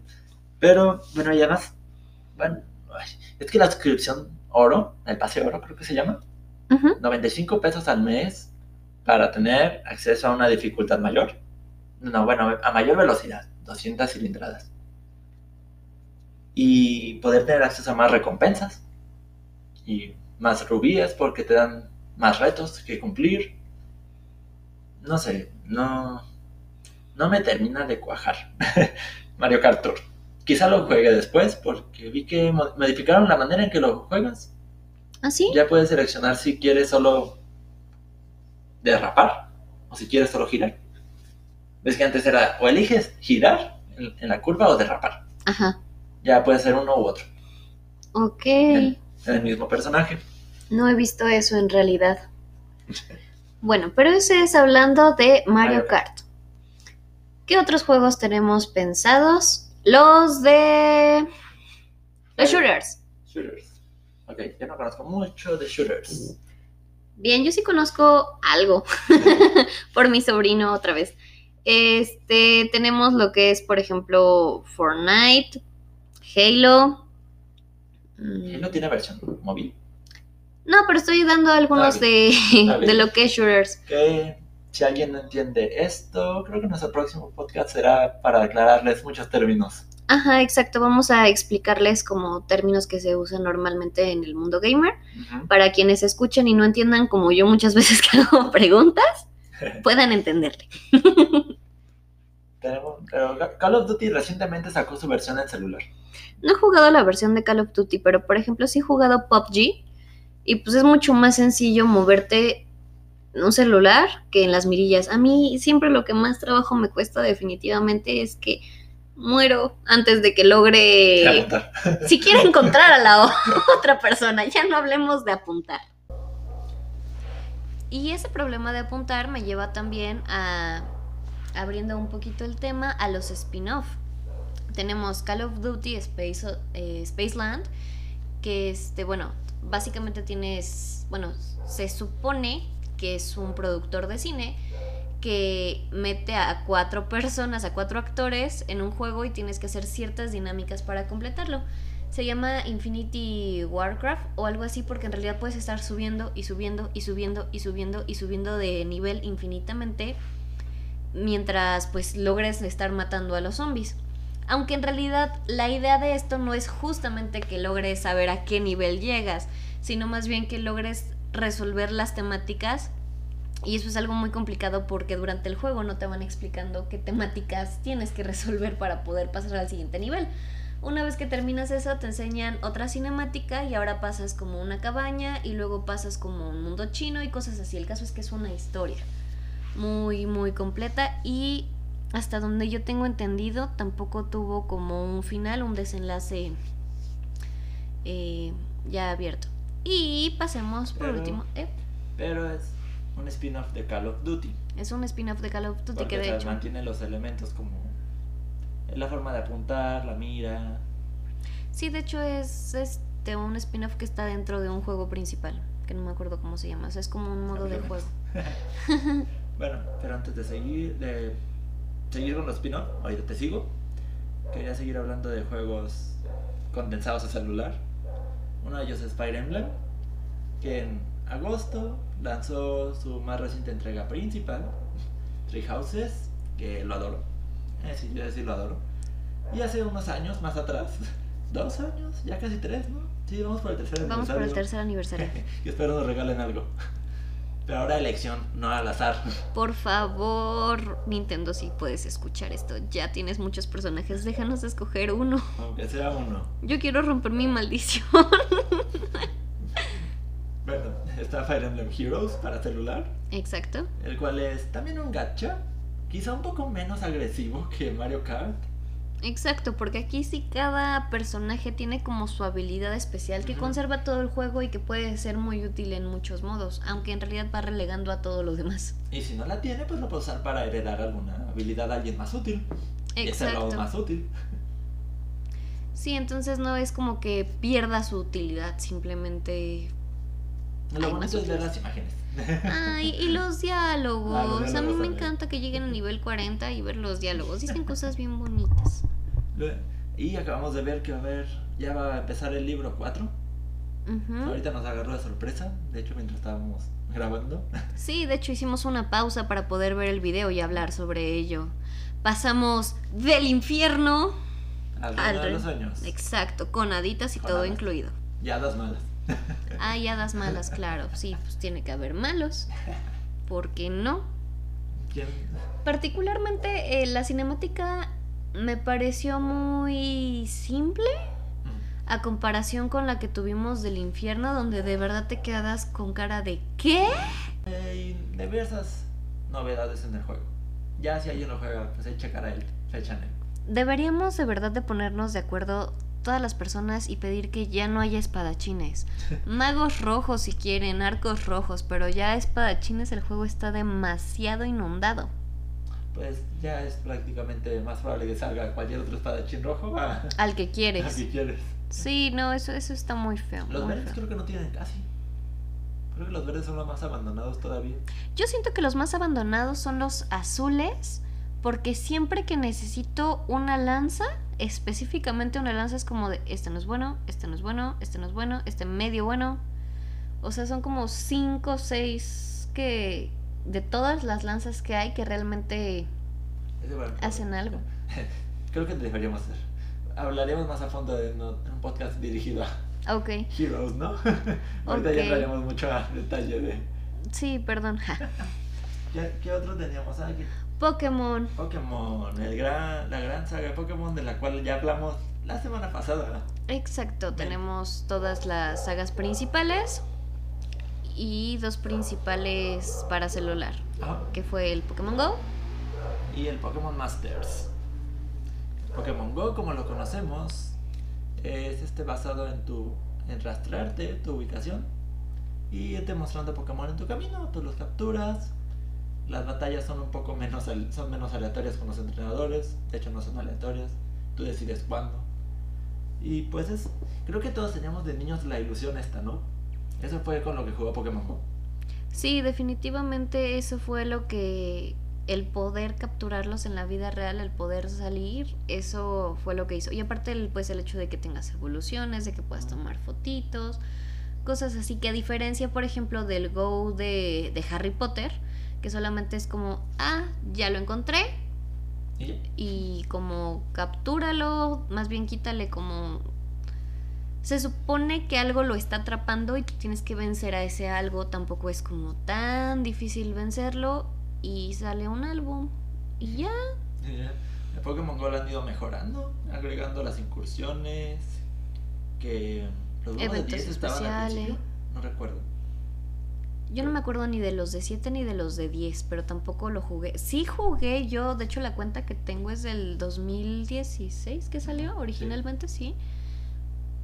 Pero, bueno, y además, bueno, es que la suscripción oro, el pase oro creo que se llama, Ujú. 95 pesos al mes para tener acceso a una dificultad mayor. No, bueno, a mayor velocidad, 200 cilindradas. Y poder tener acceso a más recompensas. Y más rubíes porque te dan más retos que cumplir. No sé, no, no me termina de cuajar *laughs* Mario Kart Tour. Quizá lo juegue después porque vi que mo- modificaron la manera en que lo juegas. ¿Ah, sí? Ya puedes seleccionar si quieres solo derrapar o si quieres solo girar. Ves que antes era o eliges girar en, en la curva o derrapar. Ajá. Ya puede ser uno u otro. Ok. En el mismo personaje. No he visto eso en realidad. Bueno, pero ese es hablando de Mario Mario Kart. ¿Qué otros juegos tenemos pensados? Los de... Los shooters. Shooters. Ok, yo no conozco mucho de shooters. Bien, yo sí conozco algo *laughs* por mi sobrino otra vez. Este, tenemos lo que es, por ejemplo, Fortnite, Halo. Mm, ¿No tiene versión móvil? No, pero estoy dando algunos de, de lo que es shooters. Que si alguien no entiende esto, creo que nuestro próximo podcast será para aclararles muchos términos. Ajá, exacto. Vamos a explicarles como términos que se usan normalmente en el mundo gamer. Para quienes escuchen y no entiendan, como yo muchas *laughs* veces que hago preguntas, *laughs* puedan entenderle. Pero Call of Duty recientemente sacó su versión en celular. No he jugado la versión de Call of Duty, pero por ejemplo sí he jugado PUBG y pues es mucho más sencillo moverte un celular que en las mirillas. A mí siempre lo que más trabajo me cuesta definitivamente es que muero antes de que logre Apuntar. *laughs* si quiere encontrar a la otra persona, ya no hablemos de apuntar. Y ese problema de apuntar me lleva también a, abriendo un poquito el tema, a los spin-off. Tenemos Call of Duty Space, eh, Spaceland, que este, bueno, básicamente tienes, bueno, se supone que es un productor de cine que mete a cuatro personas, a cuatro actores en un juego y tienes que hacer ciertas dinámicas para completarlo. Se llama Infinity Warcraft o algo así porque en realidad puedes estar subiendo y subiendo y subiendo y subiendo y subiendo de nivel infinitamente mientras pues logres estar matando a los zombies. Aunque en realidad la idea de esto no es justamente que logres saber a qué nivel llegas, sino más bien que logres resolver las temáticas y eso es algo muy complicado porque durante el juego no te van explicando qué temáticas tienes que resolver para poder pasar al siguiente nivel. Una vez que terminas eso, te enseñan otra cinemática y ahora pasas como una cabaña y luego pasas como un mundo chino y cosas así. El caso es que es una historia muy, muy completa y hasta donde yo tengo entendido tampoco tuvo como un final, un desenlace eh, ya abierto. Y pasemos por Pero- último. eh, Pero es un spin-off de Call of Duty. es un spin-off de Call of Duty Porque que de hecho... mantiene los elementos como la forma de apuntar, la mira. Sí, de hecho es este un spin-off que está dentro de un juego principal, que no me acuerdo cómo se llama, o sea, es como un modo de juego. *laughs* bueno, pero antes de seguir, de seguir con los spin-off, ahorita te sigo. Quería seguir hablando de juegos condensados a celular. Uno de ellos es Fire Emblem, que en agosto lanzó su más reciente entrega principal, Three Houses, que lo adoro. Eh, sí, yo sí lo adoro. Y hace unos años, más atrás, *laughs* dos años, ya casi tres, ¿no? Sí, vamos por el tercer Vamos por el aniversario. tercer aniversario. *laughs* y espero nos regalen algo. Pero ahora elección, no al azar. Por favor, Nintendo, si puedes escuchar esto, ya tienes muchos personajes, déjanos escoger uno. Aunque sea uno. Yo quiero romper mi maldición. Bueno, está Fire Emblem Heroes para celular, Exacto. el cual es también un gacha, quizá un poco menos agresivo que Mario Kart. Exacto, porque aquí sí cada personaje tiene como su habilidad especial que conserva todo el juego y que puede ser muy útil en muchos modos, aunque en realidad va relegando a todos los demás. Y si no la tiene, pues lo puede usar para heredar alguna habilidad a alguien más útil. Y hacerlo Exacto. más útil. Sí, entonces no es como que pierda su utilidad, simplemente... Lo Ay, bonito es ver las imágenes. Ay, y los diálogos. Ah, los a mí me encanta que lleguen a nivel 40 y ver los diálogos. Dicen cosas bien bonitas. Y acabamos de ver que va a haber, ya va a empezar el libro 4 Ujú. Ahorita nos agarró de sorpresa, de hecho mientras estábamos grabando. *laughs* Sí, de hecho hicimos una pausa para poder ver el video y hablar sobre ello. Pasamos del infierno Al reino de los sueños. Exacto, con haditas y Con todo hadas. incluido. Ya das malas. *laughs* Ah, y hadas malas, claro. Sí, pues tiene que haber malos. ¿Por qué no? Particularmente eh, la cinemática me pareció muy simple Mm. a comparación con la que tuvimos del infierno, donde de verdad te quedas con cara de ¿qué? Hay diversas novedades en el juego. Ya si alguien lo juega, pues ahí checará el fecha en él. Deberíamos de verdad de ponernos de acuerdo todas las personas y pedir que ya no haya espadachines. *laughs* Magos rojos si quieren, arcos rojos, pero ya espadachines el juego está demasiado inundado. Pues ya es prácticamente más probable que salga cualquier otro espadachín rojo a, Al que quieres. *laughs* si quieres. Sí, no, eso, eso está muy feo. Los muy verdes feo. creo que no tienen casi. Creo que los verdes son los más abandonados todavía. Yo siento que los más abandonados son los azules, porque siempre que necesito una lanza, específicamente una lanza es como de, este no es bueno, este no es bueno, este no es bueno, este medio bueno. O sea, son como cinco o seis que de todas las lanzas que hay que realmente hacen algo. *laughs* Creo que deberíamos hacer. Hablaremos más a fondo en un podcast dirigido a Ok, Heroes, ¿no? *laughs* Ahorita ya entraremos mucho a detalle de. sí, perdón. *laughs* ¿Qué, qué otro teníamos? Ah, Pokémon. Pokémon, el gran, la gran saga de Pokémon de la cual ya hablamos la semana pasada. Exacto, Bien. tenemos todas las sagas principales y dos principales para celular. Ah, que fue el Pokémon Go. y el Pokémon Masters. Pokémon Go, como lo conocemos, es este basado en tu en rastrearte tu ubicación y irte mostrando Pokémon en tu camino. Tú los capturas. Las batallas son un poco menos son menos aleatorias con los entrenadores. De hecho, no son aleatorias. Tú decides cuándo. Y pues es creo que todos teníamos de niños la ilusión esta, ¿no? Eso fue con lo que jugó Pokémon Go. Sí, definitivamente eso fue lo que el poder capturarlos en la vida real, el poder salir, eso fue lo que hizo. Y aparte el, pues el hecho de que tengas evoluciones, de que puedas tomar fotitos, cosas así que a diferencia, por ejemplo, del Go de, de Harry Potter, que solamente es como, ah, ya lo encontré, Y como captúralo, más bien quítale como... Se supone que algo lo está atrapando y tú tienes que vencer a ese algo, tampoco es como tan difícil vencerlo y sale un álbum y ya. El Pokémon Go lo han ido mejorando, agregando las incursiones, que los Eventos 10 estaban al especiales. principio, no recuerdo. Yo no me acuerdo ni de los de 7 ni de los de 10, pero tampoco lo jugué. Sí jugué yo, de hecho la cuenta que tengo es del 2016 que salió originalmente, sí.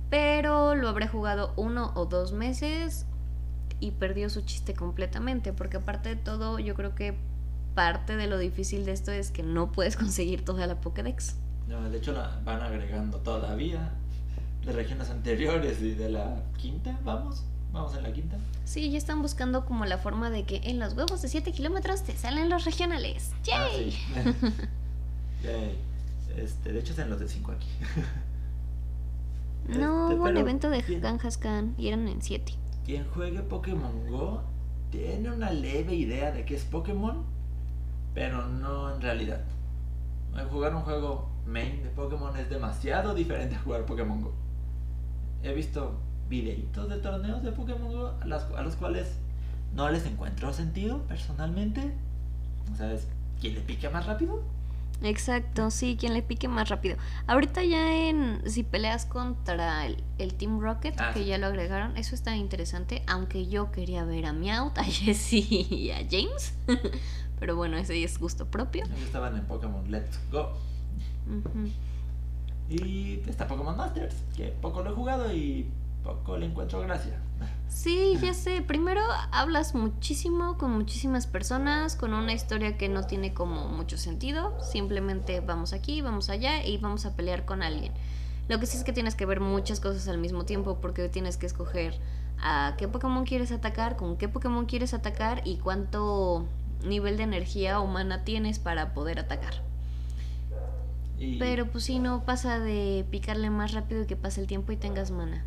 Pero lo habré jugado uno o dos meses y perdió su chiste completamente, porque aparte de todo, yo creo que parte de lo difícil de esto es que no puedes *laughs* conseguir toda la Pokédex. No, de hecho la van agregando todavía de regiones anteriores y de la quinta, vamos, vamos en la quinta. Sí, ya están buscando como la forma de que en los huevos de 7 kilómetros te salen los regionales. Ah, ¡Yay! sí. *laughs* Yay. Este, de hecho es en los de 5 aquí. No, Este, hubo un evento de. Ganjascan y eran en 7. Quien juegue Pokémon Go tiene una leve idea de qué es Pokémon, pero no en realidad. Jugar un juego main de Pokémon es demasiado diferente a jugar Pokémon Go. He visto videitos de torneos de Pokémon Go a, las- a los cuales no les encuentro sentido personalmente. ¿Sabes quién le pique más rápido? Exacto, sí, quien le pique más rápido. Ahorita ya en si peleas contra el, el Team Rocket, Ah, que sí. ya lo agregaron, eso está interesante, aunque yo quería ver a Meowth, *laughs* a Jessie y a James. *laughs* Pero bueno, ese es gusto propio. Ellos estaban en Pokémon Let's Go. Y está Pokémon Masters, que poco lo he jugado y poco le encuentro gracia. Sí, ya sé. Primero hablas muchísimo con muchísimas personas, con una historia que no tiene como mucho sentido. Simplemente vamos aquí, vamos allá y vamos a pelear con alguien. Lo que sí es que tienes que ver muchas cosas al mismo tiempo porque tienes que escoger a qué Pokémon quieres atacar, con qué Pokémon quieres atacar y cuánto nivel de energía humana tienes para poder atacar. Y Pero pues sí, no pasa de picarle más rápido y que pase el tiempo y tengas mana.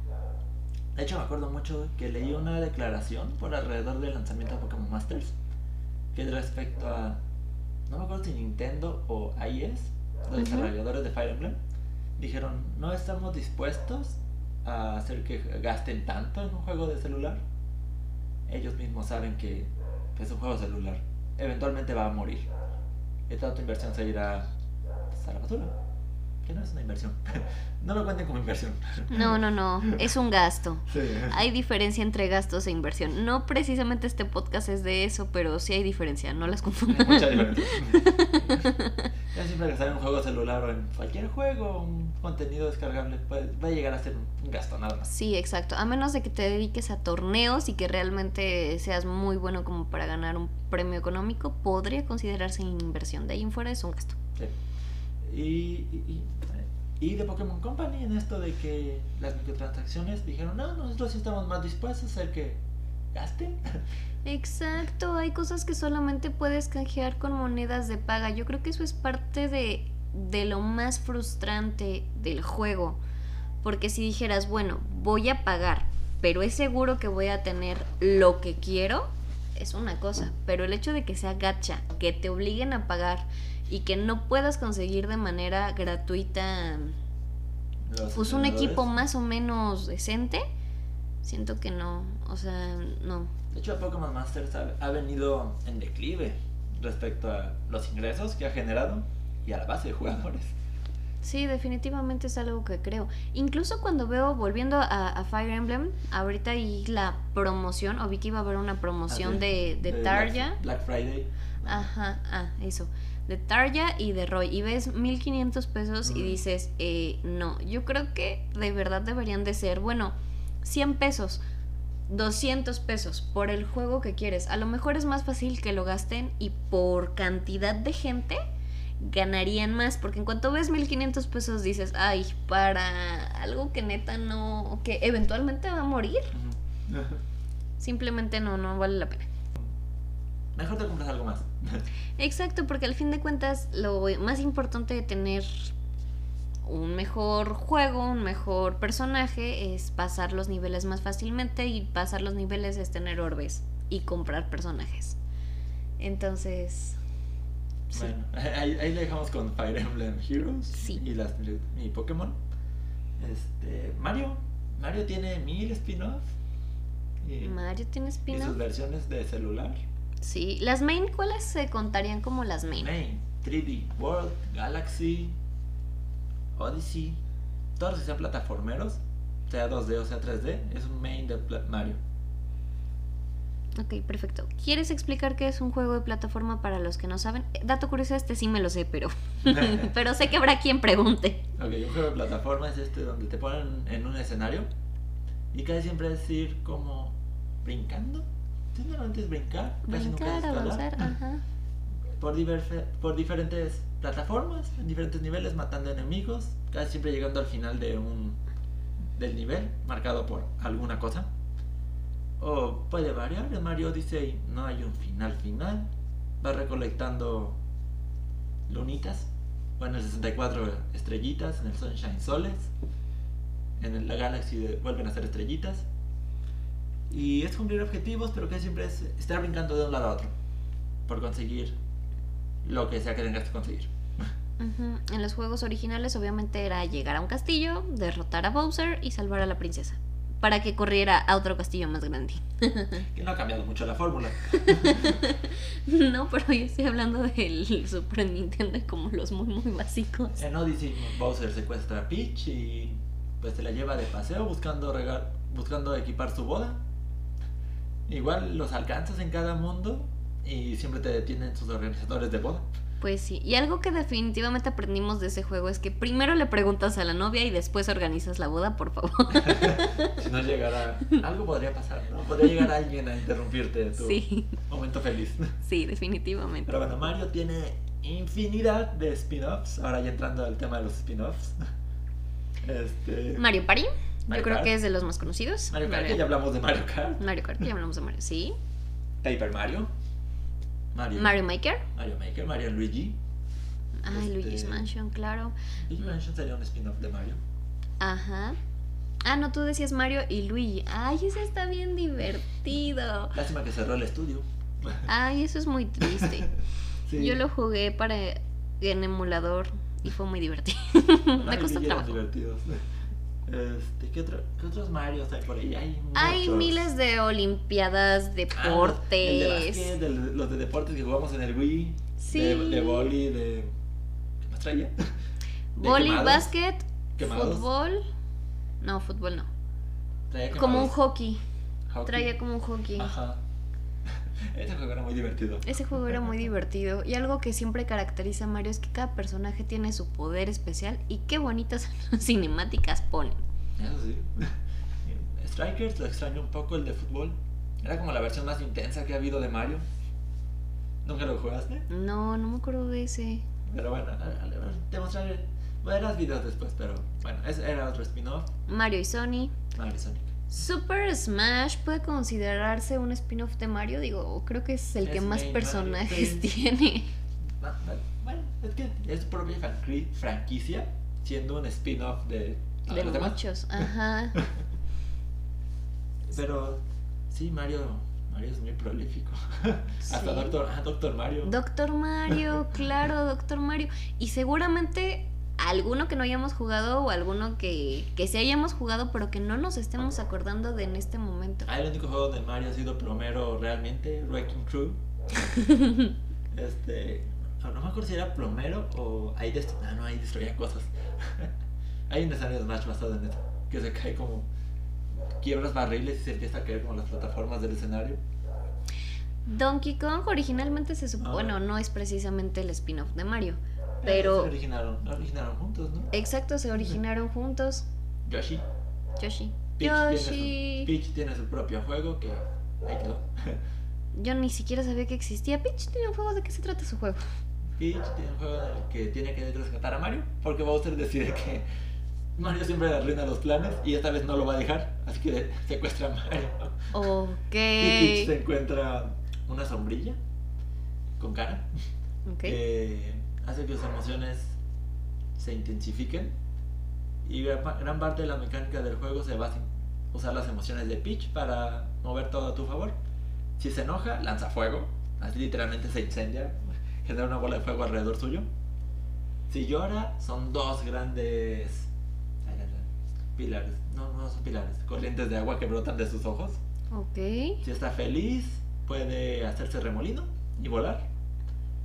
De hecho, me acuerdo mucho que leí una declaración por alrededor del lanzamiento de Pokémon Masters. Que respecto a. No me acuerdo si Nintendo o IES, los desarrolladores de Fire Emblem, dijeron: No estamos dispuestos a hacer que gasten tanto en un juego de celular. Ellos mismos saben que es un juego celular. Eventualmente va a morir. Y toda tu inversión se irá pues, a la basura. Que no es una inversión. *laughs* no lo cuenten como inversión. No, no, no, es un gasto. Sí. Hay diferencia entre gastos e inversión. No precisamente este podcast es de eso, pero sí hay diferencia, no las confundan. mucha diferencia. *laughs* ya siempre gastar en un juego celular o en cualquier juego, un contenido descargable, va a llegar a ser un un gasto nada más. Sí, exacto. A menos de que te dediques a torneos y que realmente seas muy bueno como para ganar un premio económico, podría considerarse inversión. De ahí en fuera es un gasto. Sí. Y, y, y- de Pokémon Company en esto de que las microtransacciones dijeron, no, nosotros sí estamos más dispuestos a hacer que gasten. *laughs* Exacto, hay cosas que solamente puedes canjear con monedas de paga. Yo creo que eso es parte de, de lo más frustrante del juego. Porque si dijeras, bueno, voy a pagar, pero es seguro que voy a tener lo que quiero, es una cosa. Pero el hecho de que sea gacha, que te obliguen a pagar y que no puedas conseguir de manera gratuita Los pues un equipo más o menos decente, siento que no, o sea, no. De hecho, Pokémon Masters ha, ha venido en declive respecto a los ingresos que ha generado y a la base de jugadores. Sí, definitivamente es algo que creo. Incluso cuando veo, volviendo a, a Fire Emblem, ahorita hay la promoción, o vi que iba a haber una promoción Así, de, de, Black- Tarja. Black, Friday. Ajá, ah, eso. De Tarja y de Roy. Y ves 1500 pesos y dices, eh, no, yo creo que de verdad deberían de ser, bueno, 100 pesos, 200 pesos por el juego que quieres. A lo mejor es más fácil que lo gasten y por cantidad de gente ganarían más. Porque en cuanto ves 1500 pesos dices, ay, para algo que neta no, que eventualmente va a morir, simplemente no, no vale la pena. Mejor te compras algo más. Exacto, porque al fin de cuentas lo más importante de tener un mejor juego, un mejor personaje es pasar los niveles más fácilmente y pasar los niveles es tener orbes y comprar personajes. Entonces, sí. Bueno, *laughs* ahí, ahí le dejamos con Fire Emblem Heroes Sí. y, las, y Pokémon. Este, Mario. Mario tiene mil spin-offs. Mario tiene y sus versiones de celular. Sí, las main, ¿cuáles se contarían como las main? Main, 3D, World, Galaxy, Odyssey. Todos los que sean plataformeros, sea 2D o sea 3D, es un main de Mario. Ok, perfecto. ¿Quieres explicar qué es un juego de plataforma para los que no saben? Eh, Dato curioso, este sí me lo sé, pero, *laughs* *laughs* pero sé que habrá quien pregunte. Ok, un juego de plataforma es este donde te ponen en un escenario y casi siempre es ir como brincando. Sí, normalmente es brincar, casi Brincar, avanzar, ajá. Por, por diferentes plataformas, en diferentes niveles, matando enemigos, casi siempre llegando al final de un del nivel, marcado por alguna cosa. O puede variar, en Mario Odyssey no hay un final final, vas recolectando lunitas, o en el 64 estrellitas, en el Sunshine soles, en la Galaxy de- vuelven a ser estrellitas. Y es cumplir objetivos, pero que siempre es estar brincando de un lado a otro, por conseguir lo que sea que tengas que conseguir. Ujú. En los juegos originales obviamente era llegar a un castillo, derrotar a Bowser y salvar a la princesa. Para que corriera a otro castillo más grande. Que no ha cambiado mucho la fórmula. *laughs* no, pero yo estoy hablando del Super Nintendo como los muy muy básicos. En Odyssey, Bowser secuestra a Peach y pues se la lleva de paseo buscando, regal buscando equipar su boda. Igual los alcanzas en cada mundo y siempre te detienen sus organizadores de boda. Pues sí, y algo que definitivamente aprendimos de ese juego es que primero le preguntas a la novia y después organizas la boda, por favor. *laughs* Si no llegara, *laughs* algo podría pasar, ¿no? Podría llegar alguien a interrumpirte tu Sí, momento feliz. sí, definitivamente. Pero bueno, Mario tiene infinidad de spin-offs. Ahora ya entrando al tema de los spin-offs. *laughs* Este, Mario Party, yo Mario creo Kart. que es de los más conocidos. Mario Kart, que ya hablamos de Mario Kart. Mario Kart, ya hablamos de Mario, sí. Paper Mario. Mario, Mario Maker. Mario Maker, Mario Luigi. Ay, Este- Luigi's Mansion, claro. Luigi Mansion sería un spin-off de Mario. Ajá. Ah, no, tú decías Mario y Luigi. Ay, ese está bien divertido. Lástima que cerró el estudio. *laughs* Ay, eso es muy triste. *laughs* Sí. Yo lo jugué para en emulador y fue muy divertido. *laughs* Me costó trabajo. divertidos. Este, ¿qué, otro- qué otros Marios hay por ahí? Hay, Hay miles de olimpiadas, Ah, el de deportes. básquet, del- los de deportes que jugamos en el Wii. Sí. De, de boli, de. ¿Qué más traía? *laughs* De quemados. básquet, Quemados. fútbol. No, fútbol no. Traía Como un hockey. Hockey. Traía como un hockey. Ajá. Ese juego era muy divertido. Ese juego era muy divertido y algo que siempre caracteriza a Mario es que cada personaje tiene su poder especial y qué bonitas cinemáticas ponen. Eso sí. *laughs* Strikers lo extraño un poco el de fútbol. Era como la versión más intensa que ha habido de Mario. ¿Nunca lo jugaste? No, no me acuerdo de ese. Pero bueno, te mostraré. Verás videos después, pero bueno, ese era otro spin-off. Mario y Sony. Mario Sonic. Super Smash puede considerarse un spin-off de Mario, digo, creo que es el que más personajes Mario, tiene. Bueno, es que es su propia franqui- franquicia, siendo un spin-off de, De los demás. muchos, *laughs* ajá. Pero sí, Mario, Mario es muy prolífico. *laughs* Hasta. Doctor, ah, Doctor Mario. Doctor Mario, claro, *laughs* Doctor Mario. Y seguramente alguno que no hayamos jugado o alguno que, que sí hayamos jugado pero que no nos estemos acordando de en este momento. Ah, el único juego donde Mario ha sido plomero realmente, Wrecking Crew. *laughs* este. No, me acuerdo si era plomero o ahí dest- ah, no, ahí destruía cosas. *laughs* Hay un escenario de Smash basado en eso. Que se cae como. Quiebras barriles y se empieza a caer como las plataformas del escenario. Donkey Kong originalmente se supone, Ah. bueno, no es precisamente el spin-off de Mario, Se pero originaron, originaron juntos, ¿no? exacto, se originaron juntos. Yoshi. Yoshi. Peach tiene, Yoshi. su, Peach tiene su propio juego que ahí quedó. Yo ni siquiera sabía que existía. Peach tiene un juego de qué se trata su juego. Peach tiene un juego en el que tiene que rescatar a Mario porque Bowser decide que Mario siempre le arruina los planes y esta vez no lo va a dejar, así que secuestra a Mario. Ok. Y Peach se encuentra una sombrilla con cara Ok. que hace que sus emociones se intensifiquen y gran, pa- gran parte de la mecánica del juego se basa en usar las emociones de Peach para mover todo a tu favor. Si se enoja, lanza fuego, así literalmente se incendia, *laughs* genera una bola de fuego alrededor suyo. Si llora, son dos grandes pilares, no, no son pilares, corrientes de agua que brotan de sus ojos. Ok. Si está feliz, puede hacerse remolino y volar.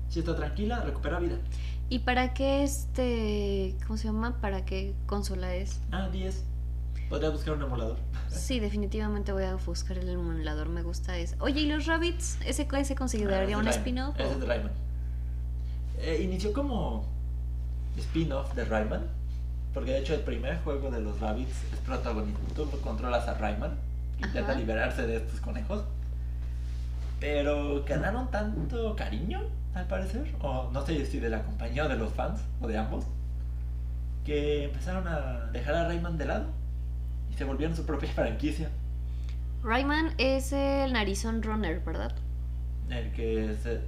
Si está tranquila, recupera vida. ¿Y para qué este. ¿Cómo se llama? ¿Para qué consola es? Ah, 10. Podría buscar un emulador. Sí, definitivamente voy a buscar el emulador. Me gusta ese. Oye, ¿y los Rabbits? ¿Ese cuál se consideraría Ah, un spin-off? Ese es de Rayman. Eh, inició como spin-off de Rayman. Porque de hecho el primer juego de los Rabbits es protagonista. Tú controlas a Rayman. Intenta Ajá. liberarse de estos conejos. Pero ganaron tanto cariño, al parecer. O no sé si de la compañía o de los fans, o de ambos. Que empezaron a dejar a Rayman de lado. Y se volvieron su propia *laughs* franquicia. Rayman es el narizón runner, ¿verdad? El que se-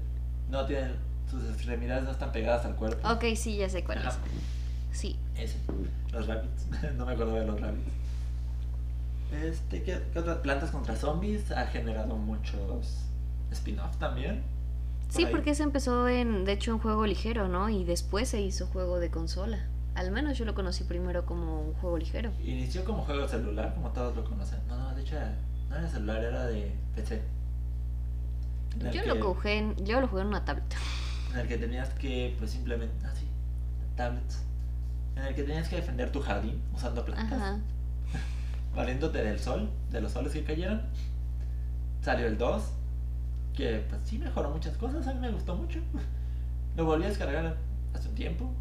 no tiene. Sus extremidades no están pegadas al cuerpo. Ok, sí, ya sé cuál Ajá. es. Sí. Ese. Los rabbits. *laughs* no me acuerdo de los rabbits. Este, ¿qué, qué otras plantas contra zombies? Ha generado muchos spin-off también. Por Sí, ahí. porque ese empezó en, de hecho, un juego ligero, ¿no? Y después se hizo juego de consola. Al menos yo lo conocí primero como un juego ligero. Inició como juego celular, como todos lo conocen. No, no, de hecho no era celular, era de PC. Yo que- lo jugué en, yo lo jugué en una tablet. En el que tenías que, pues simplemente. Ah, sí. Tablets. En el que tenías que defender tu jardín usando plantas. Ajá. *laughs* valiéndote del sol, de los soles que cayeron. Salió el 2, que pues sí mejoró muchas cosas, a mí me gustó mucho. *laughs* Lo volví a descargar hace un tiempo.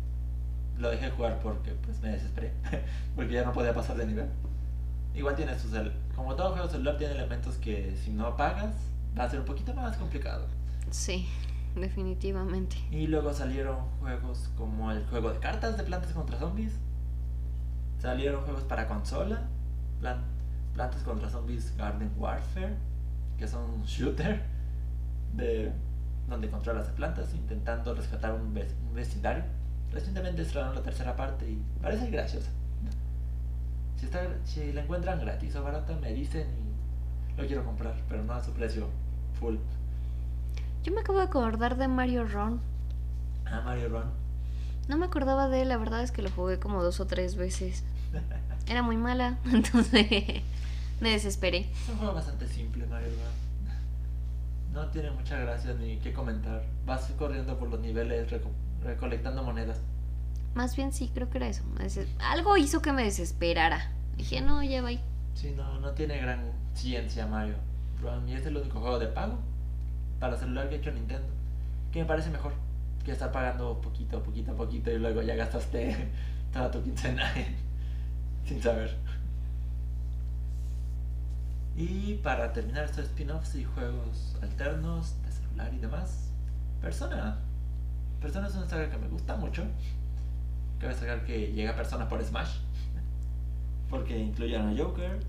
Lo dejé jugar porque pues me desesperé, *laughs* porque ya no podía pasar de nivel. Igual tiene sus... Como todo juego celular tiene elementos que si no pagas va a ser un poquito más complicado. Sí, definitivamente. Y luego salieron juegos como el juego de cartas de Plantas contra Zombies. Salieron juegos para consola. Plan- Plantas contra Zombies Garden Warfare. Que son shooter. De donde controlas a plantas intentando rescatar un, ve- un vecindario. Recientemente estrenaron la tercera parte y parece graciosa. Si, está, si la encuentran gratis o barata, me dicen y lo quiero comprar, pero no a su precio full. Yo me acabo de acordar de Mario Run. Ah, Mario Run. No me acordaba de él, la verdad es que lo jugué como dos o tres veces. *laughs* Era muy mala, *laughs* entonces me desesperé. Es un juego bastante simple, Mario Run. No tiene mucha gracia ni qué comentar. Vas corriendo por los niveles reco- recolectando monedas. Más bien sí, creo que era eso. Algo hizo que me desesperara. Dije, no, ya va. Sí, no, no tiene gran ciencia Mario Run y es el único juego de pago para celular que ha hecho Nintendo. Que me parece mejor que estar pagando poquito, poquito poquito y luego ya gastaste *laughs* toda tu quincena en- *laughs* sin saber. Y para terminar estos spin-offs y juegos alternos de celular y demás, Persona. Persona es una saga que me gusta mucho. Cabe destacar que llega Persona por Smash porque incluyeron a Joker.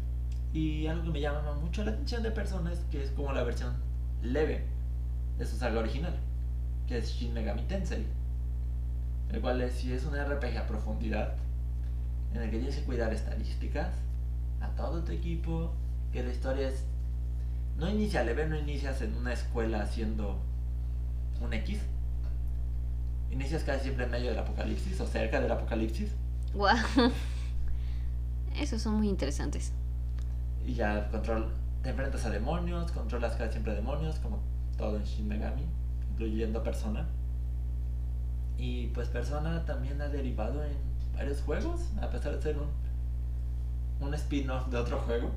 Y algo que me llama mucho la atención de Persona es que es como la versión leve de su saga original, que es Shin Megami Tensei. El cual es, si es un RPG a profundidad, en el que tienes que cuidar estadísticas a todo tu equipo, que la historia es... No inicia leve, no inicias en una escuela haciendo un X. Inicias casi siempre en medio del apocalipsis o cerca del apocalipsis. Guau. *laughs* Esos son muy interesantes. Y ya control, te enfrentas a demonios, controlas casi siempre demonios, como todo en Shin Megami, incluyendo Persona. Y pues Persona también ha derivado en varios juegos, a pesar de ser un, un spin-off de otro juego.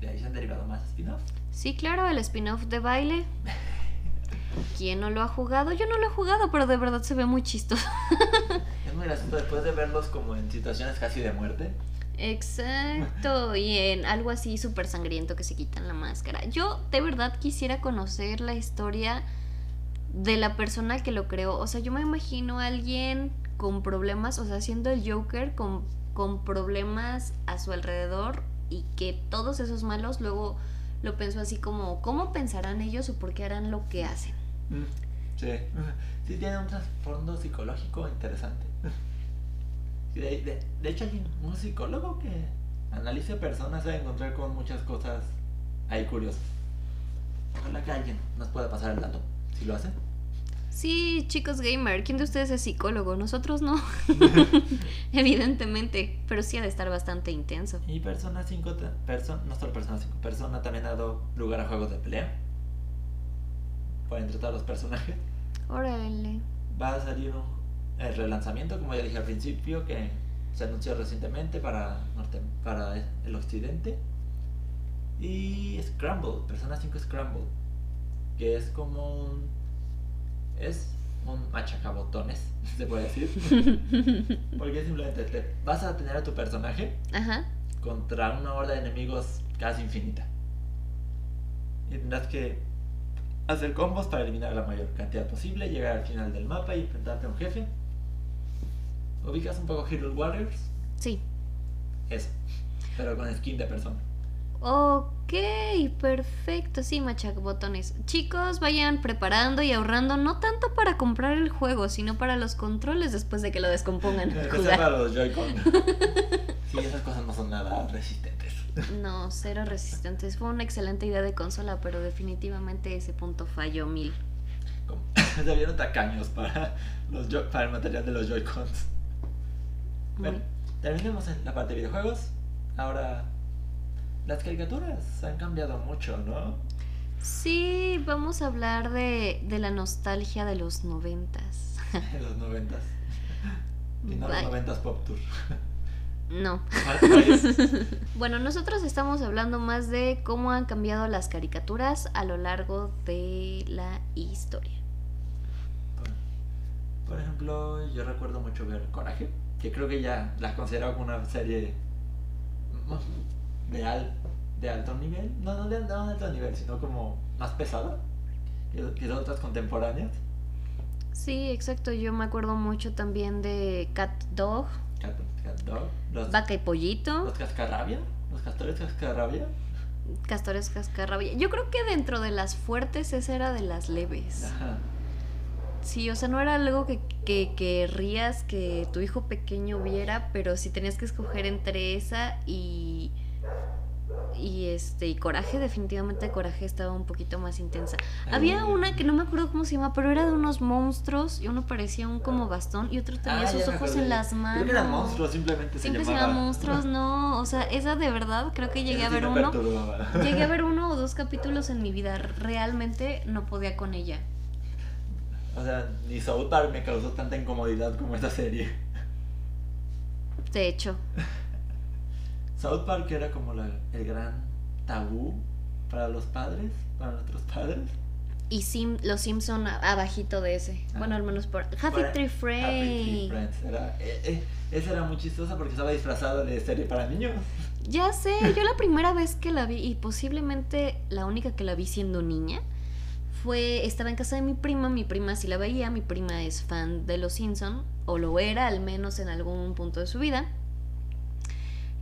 De ahí se han derivado más spin-offs. Sí, claro, el spin-off de baile. *laughs* ¿Quién no lo ha jugado? Yo no lo he jugado, pero de verdad se ve muy chistoso. *laughs* Es muy gracioso después de verlos como en situaciones casi de muerte. Exacto, *laughs* y en algo así súper sangriento que se quitan la máscara. Yo de verdad quisiera conocer la historia de la persona que lo creó. O sea, yo me imagino a alguien con problemas, o sea, siendo el Joker con, con problemas a su alrededor y que todos esos malos luego lo pensó así como, ¿cómo pensarán ellos o por qué harán lo que hacen? Sí. *laughs* Sí, tiene un trasfondo psicológico interesante. *laughs* De, hecho, hay un psicólogo que analiza personas a encontrar con muchas cosas ahí curiosas. Ojalá que alguien nos pueda pasar el dato, si lo hace. Sí, chicos gamer, ¿quién de ustedes es psicólogo? Nosotros no. *laughs* *laughs* Evidentemente, pero sí ha de estar bastante intenso. Y Persona 5, ta- perso- no solo Persona 5, Persona también ha dado lugar a juegos de pelea. Por entre todos los personajes. Órale. Va a salir un el relanzamiento, como ya dije al principio, que se anunció recientemente para, norte, para el occidente. Y Scramble, Persona 5 Scramble, que es como un. Es un machacabotones, *laughs* se puede decir. *laughs* Porque simplemente te, vas a tener a tu personaje Ajá. contra una horda de enemigos casi infinita. Y tendrás que hacer combos para eliminar la mayor cantidad posible, llegar al final del mapa y enfrentarte a un jefe. ¿Ubicas un poco Hero Warriors? Sí. Eso, pero con skin de persona. Ok, perfecto. Sí, machacabotones. Chicos, vayan preparando y ahorrando no tanto para comprar el juego, sino para los controles después de que lo descompongan. Que sea Jugar. para los Joy-Con. *laughs* sí, esas cosas no son nada resistentes. No, cero resistentes. Fue una excelente idea de consola, pero definitivamente ese punto falló mil. *laughs* Vieron tacaños para, los Joy- para el material de los Joy-Cons. Bueno, terminemos en la parte de videojuegos. Ahora, las caricaturas han cambiado mucho, ¿no? Sí, vamos a hablar de, de la nostalgia de los noventas. *laughs* En los noventas. *laughs* Y no los noventas Pop Tour. No. *laughs* Bueno, nosotros estamos hablando más de cómo han cambiado las caricaturas a lo largo de la historia. Por, ejemplo, yo recuerdo mucho ver Coraje, que creo que ya la considero como una serie de, al- de alto nivel. No, no de, no de alto nivel, sino como más pesada que, que otras contemporáneas. Sí, exacto. Yo me acuerdo mucho también de Cat Dog, Cat, Cat Dog, los, Vaca y Pollito, los Cascarrabia, los Castores Cascarrabia. Castores Cascarrabia. Yo creo que dentro de las fuertes esa era de las leves. Ajá. Sí, o sea, no era algo que, que querrías que tu hijo pequeño viera, pero si tenías que escoger entre esa y y este y Coraje definitivamente Coraje estaba un poquito más intensa. Había una que no me acuerdo cómo se llama, pero era de unos monstruos y uno parecía un como bastón y otro tenía Ah, sus ojos en las manos. Creo que eran monstruos, simplemente se Siempre se llamaba. llaman monstruos, no, o sea, esa de verdad creo que llegué a ver uno. perturbaba. Llegué a ver *laughs* uno o dos capítulos en mi vida, realmente no podía con ella. O sea, ni South Park me causó tanta incomodidad como esta serie. De hecho, *laughs* South Park era como la- el gran tabú para los padres, para nuestros padres. y Sim, los Simpson abajito de ese. Ah. Bueno, al menos por Happy Tree Happy Tree Friends. Friends. Era, eh, eh, esa era muy chistosa porque estaba disfrazada de serie para niños. *laughs* Ya sé, yo la primera vez que la vi y posiblemente la única que la vi siendo niña fue estaba en casa de mi prima, mi prima sí la veía, mi prima es fan de los Simpson o lo era al menos en algún punto de su vida.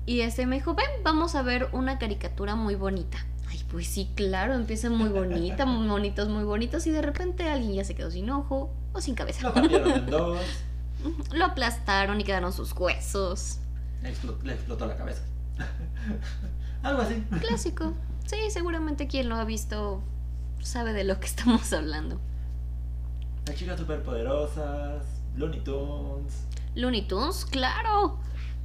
Y este me dijo, "Ven, vamos a ver una caricatura muy bonita." Ay, pues sí, claro, empieza muy bonita, muy *laughs* bonitos, muy bonitos y de repente alguien ya se quedó sin ojo o sin cabeza. Lo partieron en dos. *laughs* Lo aplastaron y quedaron sus huesos. Le explotó, le explotó la cabeza. *laughs* Algo así. Clásico. Sí, seguramente quien lo ha visto sabe de lo que estamos hablando. Las chicas superpoderosas, Looney Tunes. Looney Tunes, claro.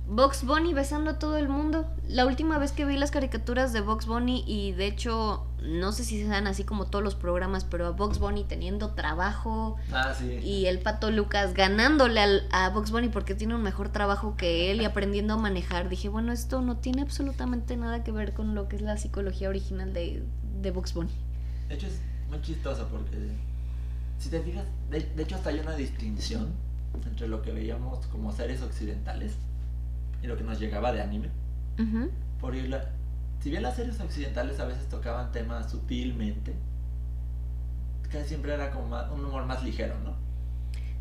Box Bunny besando a todo el mundo. La última vez que vi las caricaturas de Box Bunny y de hecho no sé si se dan así como todos los programas, pero a Box Bunny teniendo trabajo Ah, sí. y el pato Lucas ganándole al- a Box Bunny porque tiene un mejor trabajo que él y *laughs* aprendiendo a manejar, dije, bueno, esto no tiene absolutamente nada que ver con lo que es la psicología original de, de Box Bunny. De hecho es muy chistoso porque si te fijas, de, de hecho hasta hay una distinción entre lo que veíamos como series occidentales y lo que nos llegaba de anime. Ujú. Porque la- si bien las series occidentales a veces tocaban temas sutilmente, casi siempre era como más- un humor más ligero, ¿no?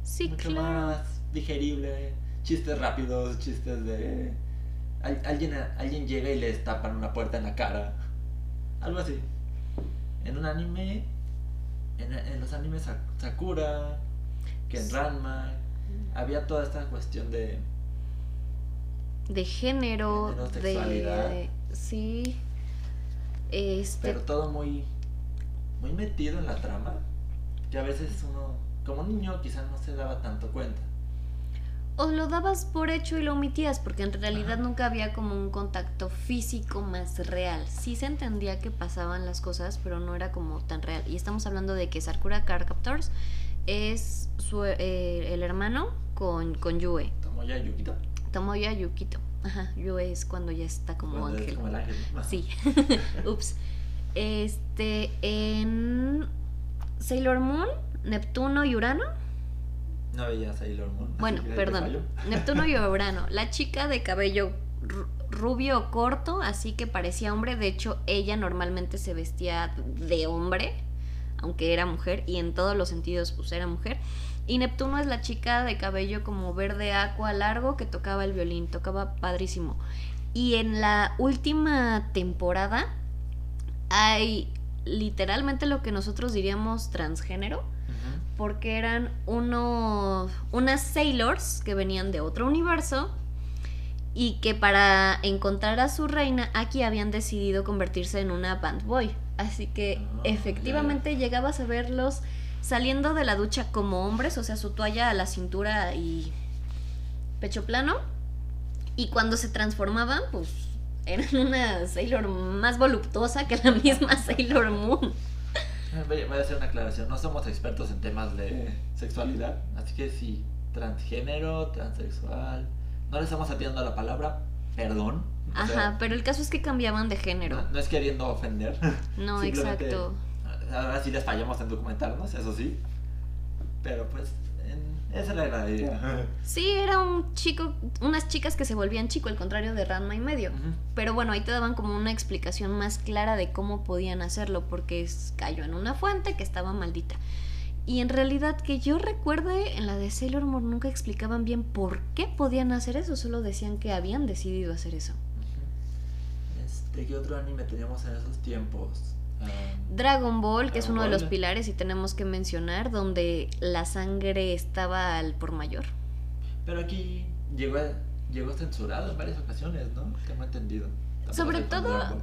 Sí, Mucho claro. más digerible, chistes rápidos, chistes de... al- alguien, alguien llega y les tapan una puerta en la cara, algo así. En un anime, en, en los animes Sa- Sakura, que en. Ranma, había toda esta cuestión de... De género, de... sexualidad. Sí. Este... Pero todo muy, muy metido en la trama, que a veces uno, como niño, quizás no se daba tanto cuenta. O lo dabas por hecho y lo omitías, porque en realidad Ajá. nunca había como un contacto físico más real. Sí se entendía que pasaban las cosas, pero no era como tan real. Y estamos hablando de que Sakura Card Captors es su, eh, el hermano con, con Yue. Tomoya Yukito. Tomoya Yukito. Ajá, Yue es cuando ya está como cuando es ángel. como el ángel. Sí. *laughs* Ups. Este, en Sailor Moon, Neptuno y Urano. No veía Sailor Moon. Bueno, perdón. *laughs* Neptuno y Urano. La chica de cabello ru- rubio corto, así que parecía hombre. De hecho, ella normalmente se vestía de hombre, aunque era mujer, y en todos los sentidos, pues era mujer. Y Neptuno es la chica de cabello como verde aqua largo que tocaba el violín, tocaba padrísimo. Y en la última temporada hay literalmente lo que nosotros diríamos transgénero porque eran unos unas sailors que venían de otro universo y que para encontrar a su reina aquí habían decidido convertirse en una band boy. Así que Ah, efectivamente llegabas a verlos saliendo de la ducha como hombres, o sea, su toalla a la cintura y pecho plano. Y cuando se transformaban, pues eran *laughs* una Sailor más voluptuosa que la misma *laughs* Sailor Moon. Eh, Voy a hacer una aclaración. No somos expertos en temas de sexualidad. Así que si transgénero, transexual. No le estamos atiendo a la palabra, perdón. O Ajá, sea, pero el caso es que cambiaban de género. no, no es queriendo ofender. No, *laughs* exacto. Ahora sí les fallamos en documentarnos, eso sí. Pero pues, en- esa era la idea. Sí, era un chico, unas chicas que se volvían chico, al contrario de Ranma y medio. Pero bueno, ahí te daban como una explicación más clara de cómo podían hacerlo, porque es- cayó en una fuente que estaba maldita. Y en realidad que yo recuerde, en la de Sailor Moon nunca explicaban bien por qué podían hacer eso, solo decían que habían decidido hacer eso. Este, ¿qué otro anime teníamos en esos tiempos? Dragon Ball, que es uno de los pilares y tenemos que mencionar, donde la sangre estaba al por mayor. pero aquí llegó, llegó censurado en varias ocasiones, ¿no? Tengo entendido. Tampoco Sobre todo-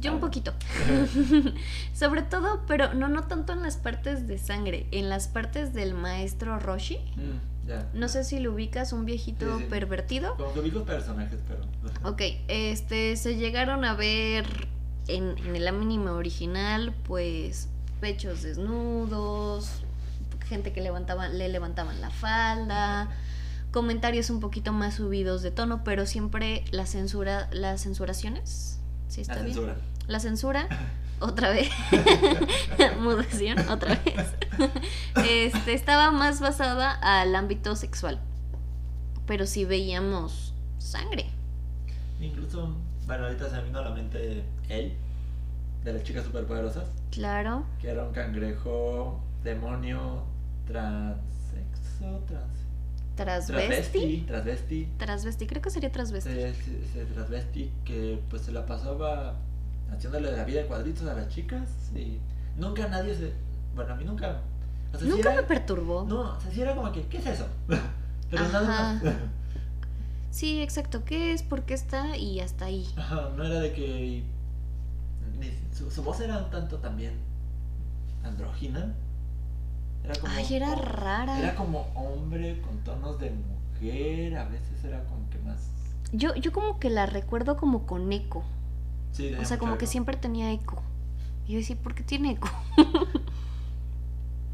Yo un Ah. poquito. *laughs* *laughs* Sobre todo, pero no, no tanto en las partes de sangre, en las partes del maestro Roshi. Mm. No sé si lo ubicas, un viejito Sí, sí. pervertido. Como que los personajes, pero. Ok, este, se llegaron a ver en, en el anime original, pues, pechos desnudos, gente que levantaba, le levantaban la falda, comentarios un poquito más subidos de tono, pero siempre la censura, las censuraciones, ¿sí está La bien? censura. La censura, *laughs* otra vez, *laughs* mudación, otra vez, este, estaba más basada al ámbito sexual, pero sí veíamos sangre. Incluso, bueno, ahorita se me vino a la mente él, de las chicas superpoderosas, Claro. que era un cangrejo, demonio, transexo, trans, Transvesti. transvesti, transvesti, creo que sería transvesti. ese, transvesti que pues se la pasaba haciéndole la vida en cuadritos a las chicas y nunca nadie se, bueno, a mí nunca, o sea, sí Nunca era- me perturbó. no, o sea, sí era como que, ¿qué es eso? *laughs* Pero Ajá. nada más. Sí, exacto. ¿Qué es? ¿Por qué está? Y hasta ahí. Ajá, no era de que. Su, su voz era un tanto también. andrógina. Era como. Ay, era rara. Era como hombre con tonos de mujer. A veces era como que más. Yo, yo como que la recuerdo como con eco. Sí, O sea, como que siempre tenía eco. Y yo decía, ¿por qué tiene eco? *laughs*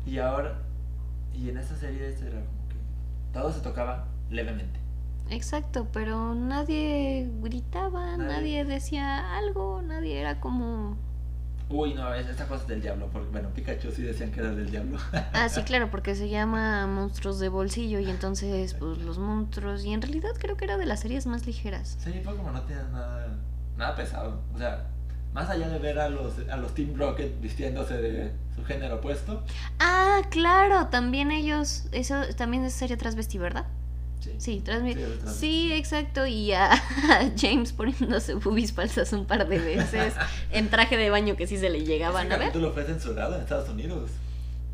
Y ahora. Y en esa serie este era como que. Todo se tocaba levemente. Exacto, pero nadie gritaba, Nadie. nadie, decía algo, nadie era como... Uy, no, es- esta cosa es del diablo. Porque, bueno, Pikachu sí decían que era del diablo. Ah, sí, *laughs* claro, porque se llama Monstruos de Bolsillo y entonces, pues, los monstruos... Y en realidad creo que era de las series más ligeras. Sí, como no tiene nada, nada pesado. O sea, más allá de ver a los, a los Team Rocket vistiéndose de su género opuesto. Ah, claro, también ellos... Eso también es serie transvesti, ¿verdad? Sí. Sí, transmi- Sí, es sí, exacto. Y a, a *laughs* James poniéndose boobies falsas un par de veces en traje de baño que sí se le llegaban a ver. capítulo fue censurado en Estados Unidos.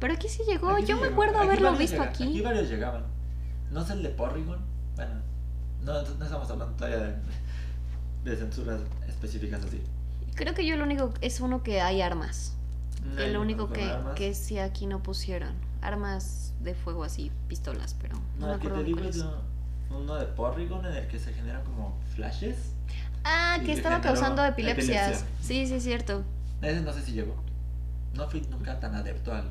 Pero aquí sí llegó. Aquí Yo me llegó. acuerdo Aquí haberlo visto aquí. Aquí varios llegaban. No sé el de Porrigon. Bueno, no, no estamos hablando todavía de, de censuras específicas así. Creo que yo lo único es uno que hay armas. Hay lo único que, que sí aquí no pusieron. Armas de fuego así, pistolas, pero no, No, me que acuerdo te es uno de Porrigon en el que se generan como flashes. Ah, que que estaba causando epilepsias. epilepsia. Sí, sí, es cierto. Ese no sé si llegó. No fui nunca tan adepto al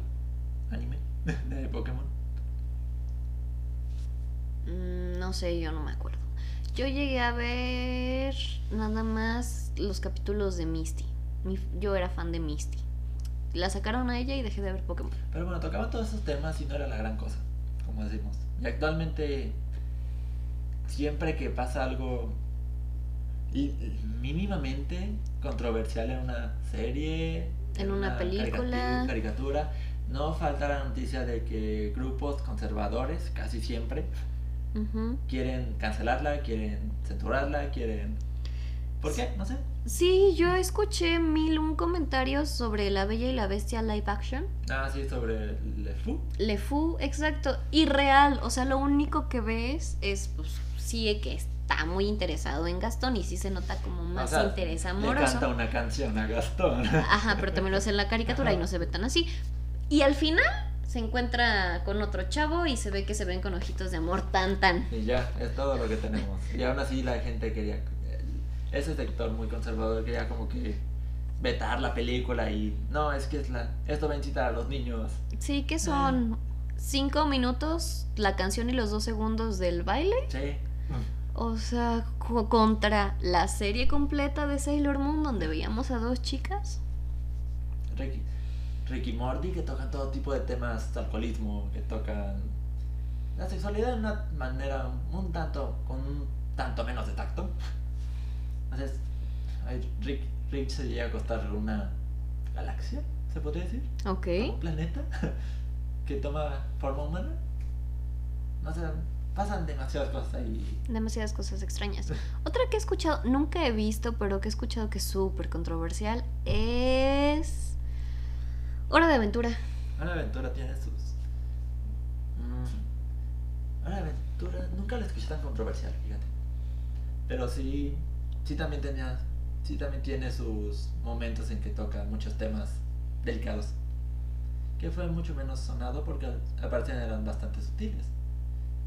anime *laughs* de Pokémon. Mm, no sé, yo no me acuerdo. Yo llegué a ver nada más los capítulos de Misty. Mi- yo era fan de Misty. La sacaron a ella y dejé de ver Pokémon. Pero bueno, tocaban todos esos temas y no era la gran cosa, como decimos. Y actualmente, siempre que pasa algo mínimamente controversial en una serie, En una película. caricatu- caricatura, no falta la noticia de que grupos conservadores, casi siempre, quieren cancelarla, quieren censurarla, quieren... ¿Por qué? No sé. Sí, yo escuché mil un comentarios sobre La Bella y la Bestia live action. Ah, sí, sobre Le Fou. Le Fou, exacto, irreal. O sea, lo único que ves es, pues, sí que está muy interesado en Gastón y sí se nota como más O sea, interés Le amoroso. canta una canción a Gastón. Ajá, pero también lo hace en la caricatura y no se ve tan así. Y al final se encuentra con otro chavo y se ve que se ven con ojitos de amor tan tan. Y ya, es todo lo que tenemos. Y aún así la gente quería, ese sector muy conservador quería como que vetar la película y no, es que es la, esto va a incitar a los niños. Sí, que son cinco minutos la canción y los dos segundos del baile. Sí. O sea, co- contra la serie completa de Sailor Moon donde veíamos a dos chicas. Ricky, Ricky Morty que tocan todo tipo de temas, alcoholismo, que tocan la sexualidad de una manera un tanto, con un tanto menos de tacto. Entonces, ay, Rick, Rick se llega a acostar una galaxia, se podría decir. Ok. un planeta *laughs* que toma forma humana. No sé, pasan demasiadas cosas ahí. Demasiadas cosas extrañas. *laughs* Otra que he escuchado, nunca he visto, pero que he escuchado que es súper controversial, es... Hora de Aventura. Hora de Aventura tiene sus... Mm. Hora de Aventura nunca la escuché tan controversial, fíjate. Pero sí, sí también tenía... Sí también tiene sus momentos en que toca muchos temas delicados. Que fue mucho menos sonado porque aparte eran bastante sutiles.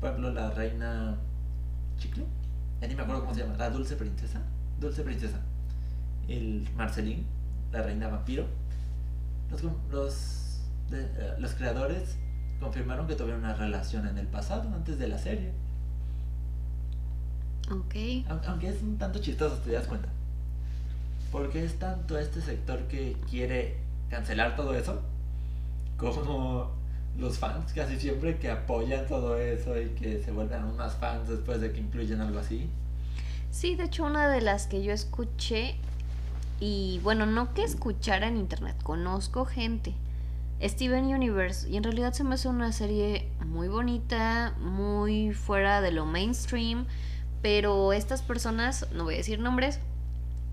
Por ejemplo, la reina Chicle. Ni me acuerdo cómo se llama. La dulce princesa. Dulce princesa. El Marcelín, la reina vampiro. Los, los, eh, los creadores confirmaron que tuvieron una relación en el pasado, antes de la serie. Ok. Aunque, es un tanto chistoso, te das cuenta. Porque es tanto este sector que quiere cancelar todo eso, como los fans casi siempre que apoyan todo eso y que se vuelven aún más fans después de que incluyen algo así. Sí, de hecho una de las que yo escuché, y bueno, no que escuchara en internet, conozco gente. Steven Universe, y en realidad se me hace una serie muy bonita, muy fuera de lo mainstream, pero estas personas, no voy a decir nombres,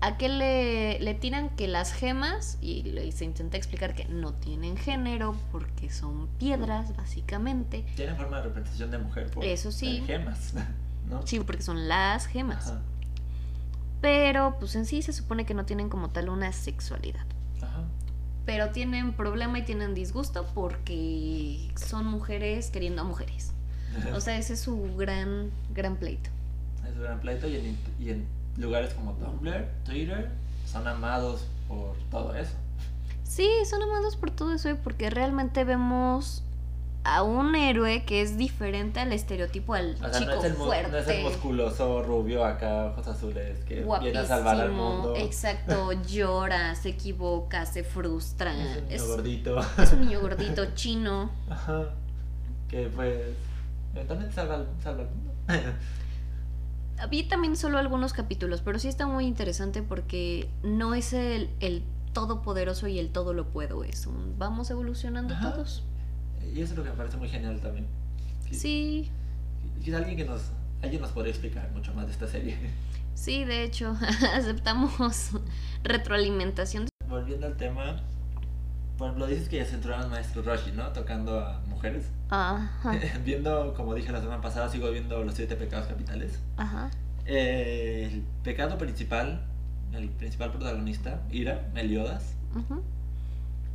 a qué le, le tiran que las gemas, y, se intenta explicar que no tienen género porque son piedras, básicamente. Tienen forma de representación de mujer por Eso sí. gemas, *laughs* ¿no? Sí, porque son las gemas. Ajá, Pero pues en sí se supone que no tienen como tal una sexualidad. ajá. Pero tienen problema y tienen disgusto porque son mujeres queriendo a mujeres. *laughs* O sea, ese es su gran, gran pleito. Es un gran pleito y en, y en lugares como Tumblr, Twitter, son amados por todo eso. Sí, son amados por todo eso porque realmente vemos a un héroe que es diferente al estereotipo al O sea, chico no es, el, fuerte. no es el musculoso rubio acá, ojos azules, que viene a salvar al guapísimo, mundo. Exacto, *laughs* llora, se equivoca, se frustra. Es un niño Es, gordito. es un niño *laughs* gordito chino. Ajá. Que pues. Eventualmente salva, al- salva al mundo. *laughs* Vi también solo algunos capítulos, pero sí está muy interesante porque no es el, el todopoderoso y el todo lo puedo, es un vamos evolucionando Ajá. todos. y eso es lo que me parece muy genial también. Sí, que alguien que nos. Alguien nos podría explicar mucho más de esta serie. sí, de hecho, *laughs* aceptamos *laughs* retroalimentación. Volviendo al tema. Por ejemplo, dices que ya se entró al maestro Roshi, ¿no? Tocando a mujeres. Ajá, *laughs* viendo, como dije la semana pasada, sigo viendo los siete pecados capitales. ajá. Eh, el pecado principal, el principal protagonista, Ira, Meliodas, ujú.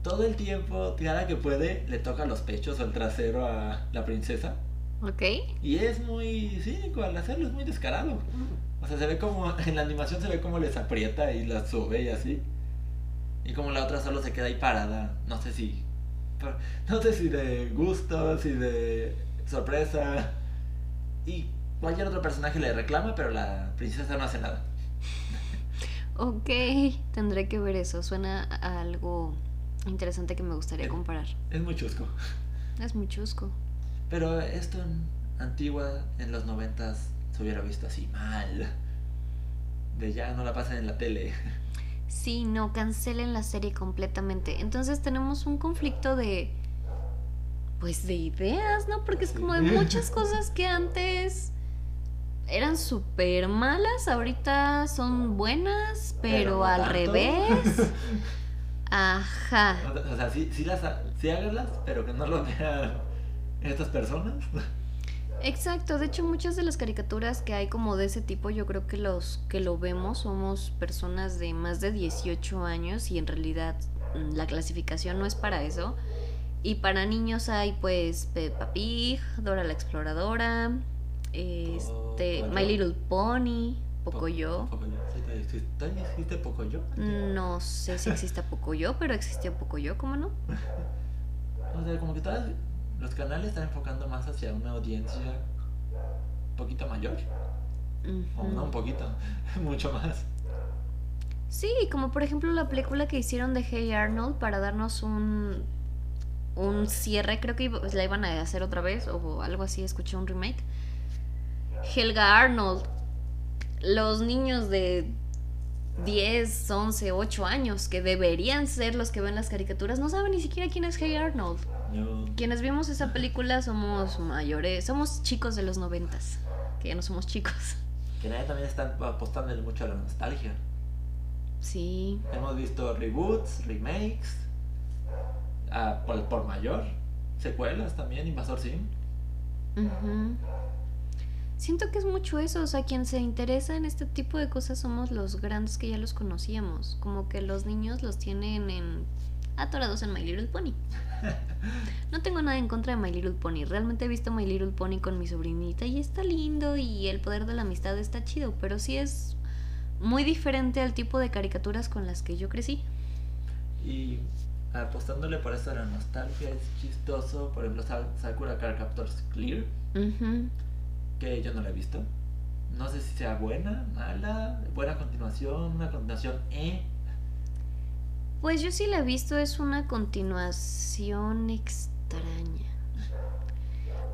todo el tiempo, cada que puede, le toca los pechos o el trasero a la princesa. Ok. Y es muy cínico al hacerlo, es muy descarado. O sea, se ve como, en la animación se ve como les aprieta y las sube y así. Y como la otra solo se queda ahí parada, no sé si... No sé si de gusto, si de sorpresa. Y cualquier otro personaje le reclama, pero la princesa no hace nada. Ok, tendré que ver eso. Suena a algo interesante que me gustaría comparar. Es muy chusco. Es muy chusco. Pero esto en Antigua, en los noventas, se hubiera visto así mal. De ya no la pasan en la tele. Sí, no, cancelen la serie completamente. Entonces tenemos un conflicto de. Pues de ideas, ¿no? Porque es como de muchas cosas que antes eran súper malas, ahorita son buenas, pero, al tanto. revés. *laughs* Ajá. O sea, sí, sí, las, sí háganlas, pero que no lo vean estas personas. Exacto, de hecho muchas de las caricaturas que hay como de ese tipo, yo creo que los que lo vemos somos personas de más de 18 años y en realidad mm, la clasificación no es para eso. Y para niños hay pues Peppa Pig, Dora la Exploradora, este. My Little Pony, Pocoyo. Pocoyo. ¿Sí te existe- ¿Todavía existe Pocoyo? No *laughs* sé si existe Pocoyo, pero existía Pocoyo, ¿cómo no? O sea, como que todas los canales están enfocando más hacia una audiencia un poquito mayor. O no un poquito, *laughs* mucho más. Sí, como por ejemplo la película que hicieron de Hey Arnold para darnos un, un cierre, creo que iba- la iban a hacer otra vez o algo así, escuché un remake. Helga Arnold, los niños de 10, 11, 8 años que deberían ser los que ven las caricaturas, no saben ni siquiera quién es Hey Arnold. Yo... Quienes vimos esa película somos mayores, somos chicos de los noventas, que ya no somos chicos. Que nadie también están apostándole mucho a la nostalgia. Sí. Hemos visto reboots, remakes, ah, por, por mayor, secuelas también, Invasor Sim. Ujú. Siento que es mucho eso, o sea, quien se interesa en este tipo de cosas somos los grandes que ya los conocíamos, como que los niños los tienen en atorados en My Little Pony. *laughs* No tengo nada en contra de My Little Pony, realmente he visto My Little Pony con mi sobrinita y está lindo y el poder de la amistad está chido, pero sí es muy diferente al tipo de caricaturas con las que yo crecí. Y apostándole por eso a la nostalgia es chistoso. Por ejemplo, Sa- Sakura Card Captors Clear, que yo no la he visto. No sé si sea buena, mala, buena continuación, una continuación E. Pues yo sí la he visto, es una continuación extraña.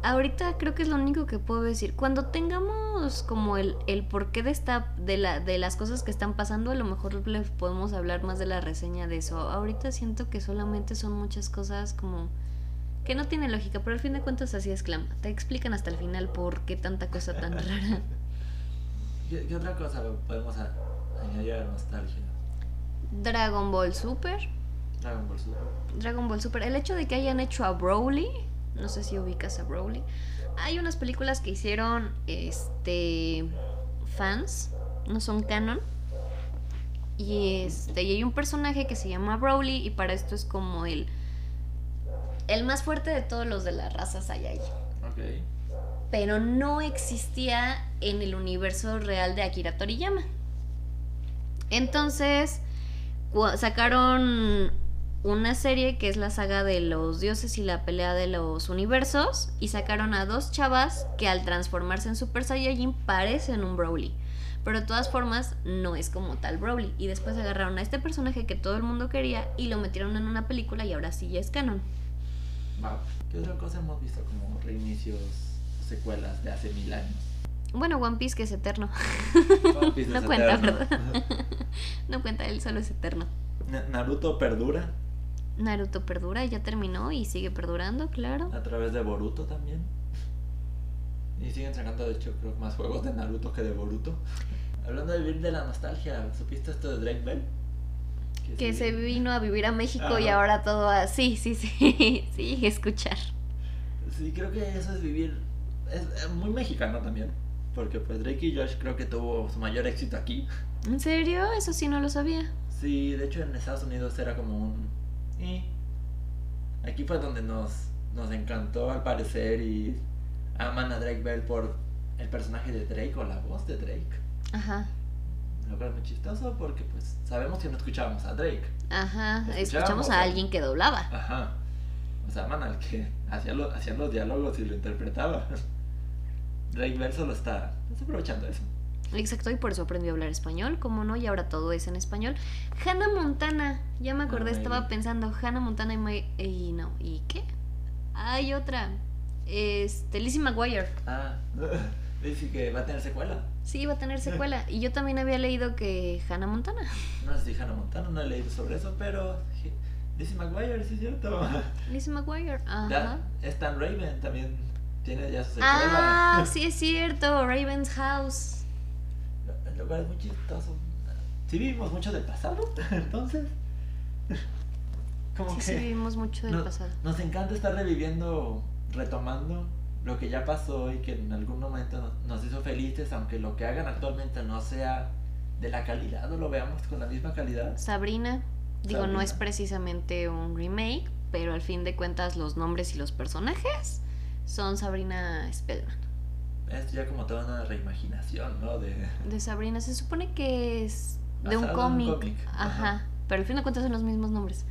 Ahorita creo que es lo único que puedo decir. Cuando tengamos como el, el porqué de esta, de la, de las cosas que están pasando, a lo mejor le podemos hablar más de la reseña de eso. Ahorita siento que solamente son muchas cosas como que no tiene lógica, pero al fin de cuentas así es Clam. Te explican hasta el final por qué tanta cosa tan *laughs* rara. ¿Qué, qué otra cosa podemos añadir a la nostalgia? Dragon Ball Super. Dragon Ball Super. Dragon Ball Super. El hecho de que hayan hecho a Broly, no sé si ubicas a Broly. Hay unas películas que hicieron este fans, no son canon. Y este, y hay un personaje que se llama Broly y para esto es como el el más fuerte de todos los de las razas Saiyajin. Ok. Pero no existía en el universo real de Akira Toriyama. Entonces, sacaron una serie que es la saga de los dioses y la pelea de los universos y sacaron a dos chavas que al transformarse en Super Saiyajin parecen un Broly. Pero de todas formas no es como tal Broly. Y después agarraron a este personaje que todo el mundo quería y lo metieron en una película y ahora sí ya es canon. Wow. ¿Qué otra cosa hemos visto como reinicios, secuelas de hace mil años? Bueno, One Piece que es eterno. One Piece *laughs* No es cuenta, eterno. ¿verdad? *laughs* No cuenta, él solo es eterno. Na- Naruto perdura Naruto perdura, ya terminó y sigue perdurando, claro. a través de Boruto también. Y siguen sacando, de hecho, creo más juegos de Naruto que de Boruto. Hablando de vivir de la nostalgia, ¿supiste esto de Drake Bell? Que se vino a vivir a México y ahora todo así, sí, sí, *laughs* sí, escuchar. Sí, creo que eso es vivir. Es muy mexicano también. Porque pues Drake y Josh creo que tuvo su mayor éxito aquí. ¿En serio? Eso sí no lo sabía. Sí, de hecho en Estados Unidos era como un... "Eh". Aquí fue donde nos, nos encantó al parecer y aman a Drake Bell por el personaje de Drake o la voz de Drake. Ajá, Lo cual es muy chistoso porque pues sabemos que no escuchábamos a Drake. ajá. Escuchábamos Escuchamos a a- alguien que doblaba. Ajá. O sea, aman al que *laughs* hacía, lo- hacía los diálogos y lo interpretaba. *laughs* Drake Bell solo está, está aprovechando eso. Exacto, y por eso aprendió a hablar español, como no, y ahora todo es en español. Hannah Montana, ya me acordé, estaba pensando, Hannah Montana y, May- y no, ¿y qué? Hay otra, este, Lizzie McGuire. Ah, *laughs* dice que va a tener secuela. Sí, va a tener secuela. Y yo también había leído que Hannah Montana. *laughs* No sé si Hannah Montana, no he leído sobre eso, pero dice McGuire, sí es cierto. Lizzie McGuire, ajá. Ya, Stan Raven también tiene ya su secuela. Ah, sí es cierto, Raven's House. Lo cual es muy chistoso. Sí vivimos mucho del pasado, *laughs* entonces. *laughs* Como Sí, que sí, vivimos mucho del no- pasado. nos encanta estar reviviendo, retomando lo que ya pasó y que en algún momento nos, nos hizo felices, aunque lo que hagan actualmente no sea de la calidad o lo veamos con la misma calidad. Sabrina, digo, no es precisamente un remake, pero al fin de cuentas los nombres y los personajes son Sabrina Spellman. Es ya como toda una reimaginación, ¿no? De... De Sabrina, se supone que es de un cómic. Ajá. ajá. Pero al fin de cuentas son los mismos nombres.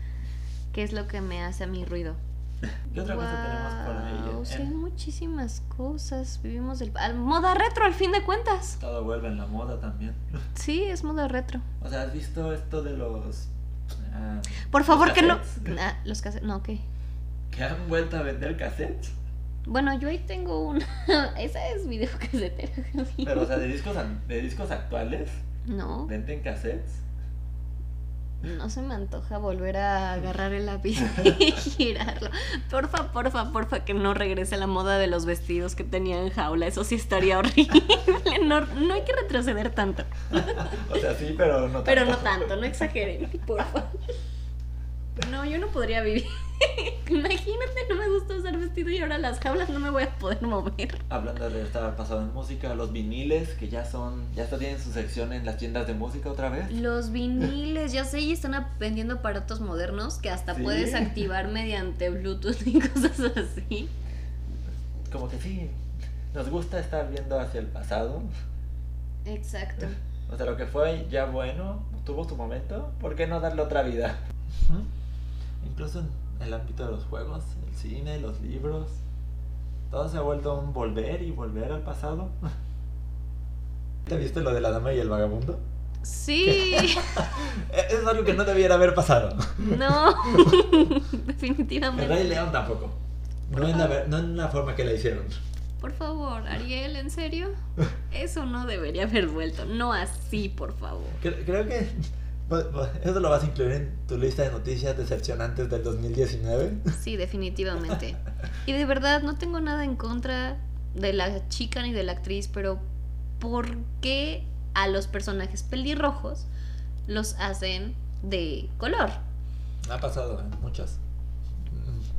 Que es lo que me hace a mí ruido. *laughs* ¿Qué otra cosa tenemos por ahí? Hay muchísimas cosas. Vivimos del. al- moda retro, al fin de cuentas. Todo vuelve en la moda también. *laughs* Sí, es moda retro. O sea, ¿has visto esto de los... ah, Por favor, los que no. cassettes? Ah, los cassettes. No, ok. Que han vuelto a vender cassettes. Bueno, yo ahí tengo una. *laughs* Esa es videocasetera. *laughs* Pero, o sea, de discos, an- de discos actuales, No. venden cassettes. No se me antoja volver a *laughs* agarrar el lápiz y girarlo. Porfa, porfa, porfa, que no regrese la moda de los vestidos que tenía en jaula. Eso sí estaría horrible. No, no hay que retroceder tanto. O sea, sí, pero no tanto. Pero no tanto, no exageren, porfa. No, yo no podría vivir. *laughs* Imagínate, no me gusta usar vestido y ahora las jaulas no me voy a poder mover. Hablando de estar pasado en música, los viniles que ya son, ya está tienen su sección en las tiendas de música otra vez. Los viniles, ya sé, y están vendiendo aparatos modernos que hasta Sí. puedes activar mediante Bluetooth y *laughs* cosas así. Como que sí, nos gusta estar viendo hacia el pasado. Exacto. O sea, lo que fue ya bueno, tuvo su momento, ¿por qué no darle otra vida? Incluso en el ámbito de los juegos, el cine, los libros, todo se ha vuelto un volver y volver al pasado. *laughs* ¿Te viste lo de la dama y el vagabundo? Sí, *laughs* Es algo que no debiera haber pasado. no, *laughs* El Rey definitivamente. León tampoco. No en, la, no en la forma que la hicieron. Por favor, Ariel, ¿en serio? Eso no debería haber vuelto. No así, por favor. Cre- Creo que eso lo vas a incluir en tu lista de noticias decepcionantes del 2019. Sí, *laughs* definitivamente. Y de verdad, no tengo nada en contra de la chica ni de la actriz, pero ¿por qué a los personajes pelirrojos los hacen de color? Ha pasado en muchas.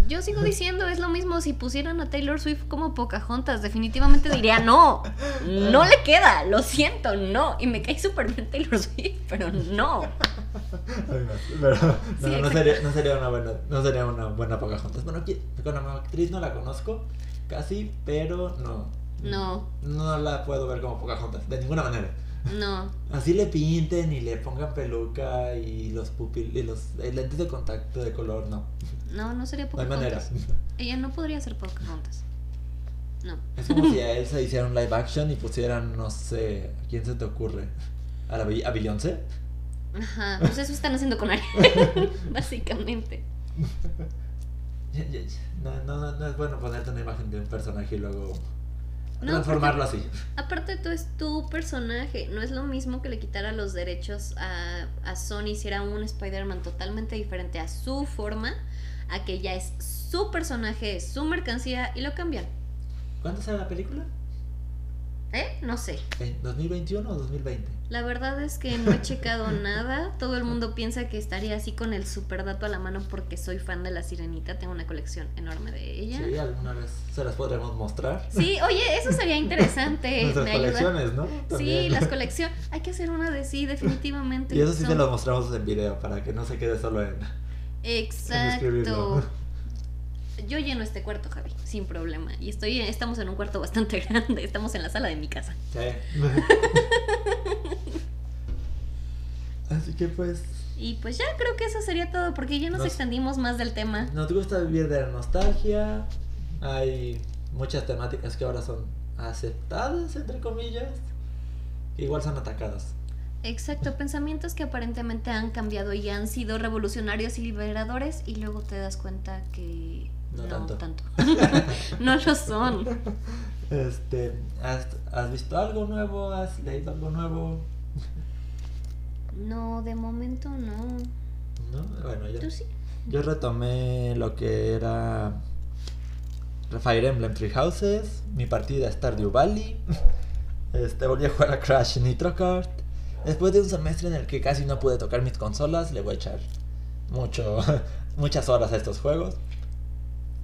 Yo sigo *laughs* diciendo, es lo mismo si pusieran a Taylor Swift como Pocahontas, definitivamente diría no, no *laughs* le queda, lo siento, no. Y me cae súper bien Taylor Swift, pero no. Pero no, Sí, no exacto. sería, no sería una buena, no sería una buena Pocahontas. Bueno, con la actriz no la conozco, casi, pero no. No, No la puedo ver como Pocahontas, de ninguna manera. no. Así le pinten y le pongan peluca y los pupil y los eh, lentes de contacto de color, no. No, no sería No hay manera. Pocahontas. Ella no podría ser Pocahontas. No. Es como si a Elsa hiciera un live action y pusieran, no sé, ¿a quién se te ocurre? ¿A, la, a Beyoncé? Ajá, pues eso están haciendo con Ariel, *laughs* básicamente. No, no, no es bueno ponerte una imagen de un personaje y luego No, transformarlo así. Aparte, tú es tu personaje. No es lo mismo que le quitara los derechos a, a Sony, hiciera un Spider-Man totalmente diferente a su forma, a que ya es su personaje, su mercancía y lo cambian. ¿Cuándo sale la película? ¿Eh? No sé. ¿En 2021 o 2020? La verdad es que no he checado *laughs* nada. Todo el mundo piensa que estaría así con el super dato a la mano porque soy fan de la sirenita. Tengo una colección enorme de ella. Sí, alguna vez se las podremos mostrar. Sí, oye, eso sería interesante. *laughs* Nuestras Me ayuda. colecciones, ¿no? Sí, las *laughs* colecciones. Hay que hacer una de sí, definitivamente. Y eso sí Son- los mostramos en video para que no se quede solo en, Exacto. Yo lleno este cuarto, Javi, sin problema. Y estoy, estamos en un cuarto bastante *laughs* grande. Estamos en la sala de mi casa. Sí. *laughs* Así que pues Y pues ya creo que eso sería todo, porque ya nos, Nos- extendimos más del tema. nos gusta vivir de la nostalgia. Hay muchas temáticas que ahora son aceptadas, entre comillas. que igual son atacadas. Exacto, pensamientos que aparentemente han cambiado y han sido revolucionarios y liberadores, y luego te das cuenta que No no, tanto. tanto. *laughs* no lo son. Este, ¿has, has visto algo nuevo? ¿Has leído algo nuevo? No, de momento no. ¿No? Bueno, yo, ¿Tú sí? yo retomé lo que era Fire Emblem Three Houses, mi partida Stardew Valley. Este, volví a jugar a Crash Nitro Kart. Después de un semestre en el que casi no pude tocar mis consolas, le voy a echar mucho, *laughs* muchas horas a estos juegos.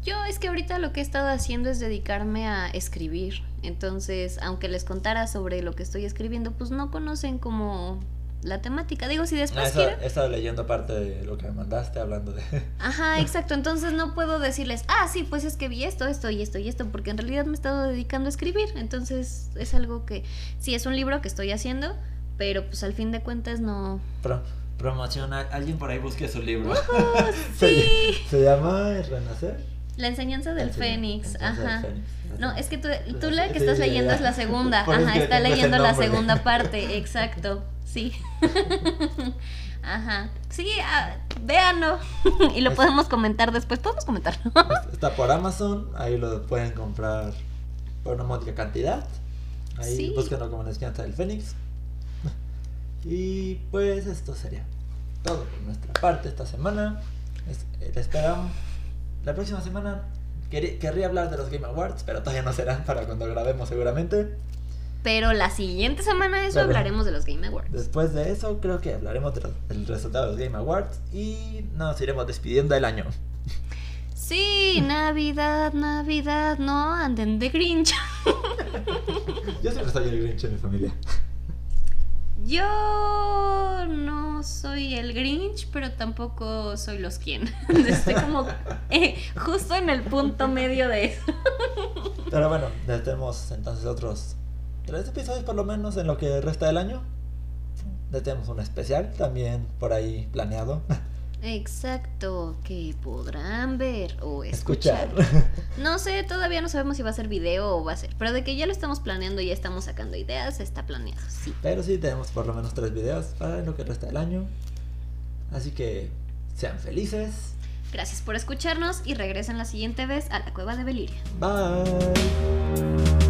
Yo es que ahorita lo que he estado haciendo es dedicarme a escribir. Entonces, aunque les contara sobre lo que estoy escribiendo, pues no conocen como la temática. Digo, si Ah, después eso- quieren... he estado leyendo parte de lo que me mandaste hablando de... *laughs* Ajá, *laughs* exacto. Entonces no puedo decirles, ah, sí, pues es que vi esto, esto y esto y esto, porque en realidad me he estado dedicando a escribir. Entonces es algo que, sí, es un libro que estoy haciendo, pero pues al fin de cuentas no... Pro- promociona, alguien por ahí busque su libro. *laughs* sí. se, se llama Renacer. La enseñanza del Fénix, Enseñanza del ajá. Fénix. No, es que tú, tú Sí, la que sí, estás leyendo ya. es la segunda. *laughs* Ajá, está leyendo la segunda *laughs* parte, exacto. Sí. *laughs* Ajá. Sí, ah, véanlo. y lo Es- podemos comentar después. Podemos comentarlo. Está por Amazon, ahí lo pueden comprar por una módica cantidad. Ahí Sí. búsquenlo como la enseñanza del Fénix. Y pues esto sería. todo por nuestra parte esta semana. Es- te esperamos. La próxima semana quer- querría hablar de los Game Awards, pero todavía no serán para cuando grabemos seguramente. Pero la siguiente semana de eso hablaremos de los Game Awards. Después de eso, creo que hablaremos de del resultado de los Game Awards y nos iremos despidiendo del año. Sí, Navidad, Navidad, no anden de Grinch. *laughs* Yo siempre soy el Grinch en mi familia. Yo no soy el Grinch, pero tampoco soy los quien. *laughs* Estoy como eh, justo en el punto medio de eso. Pero bueno, ya tenemos entonces otros tres episodios por lo menos en lo que resta del año. Ya tenemos un especial también por ahí planeado. Exacto, que podrán ver o escuchar. Escuchar. *laughs* No sé, todavía no sabemos si va a ser video o va a ser, pero de que ya lo estamos planeando y ya estamos sacando ideas, está planeado, sí. Pero sí tenemos por lo menos tres videos para lo que resta del año. Así que sean felices. Gracias por escucharnos y regresen la siguiente vez a la cueva de Beliria. Bye.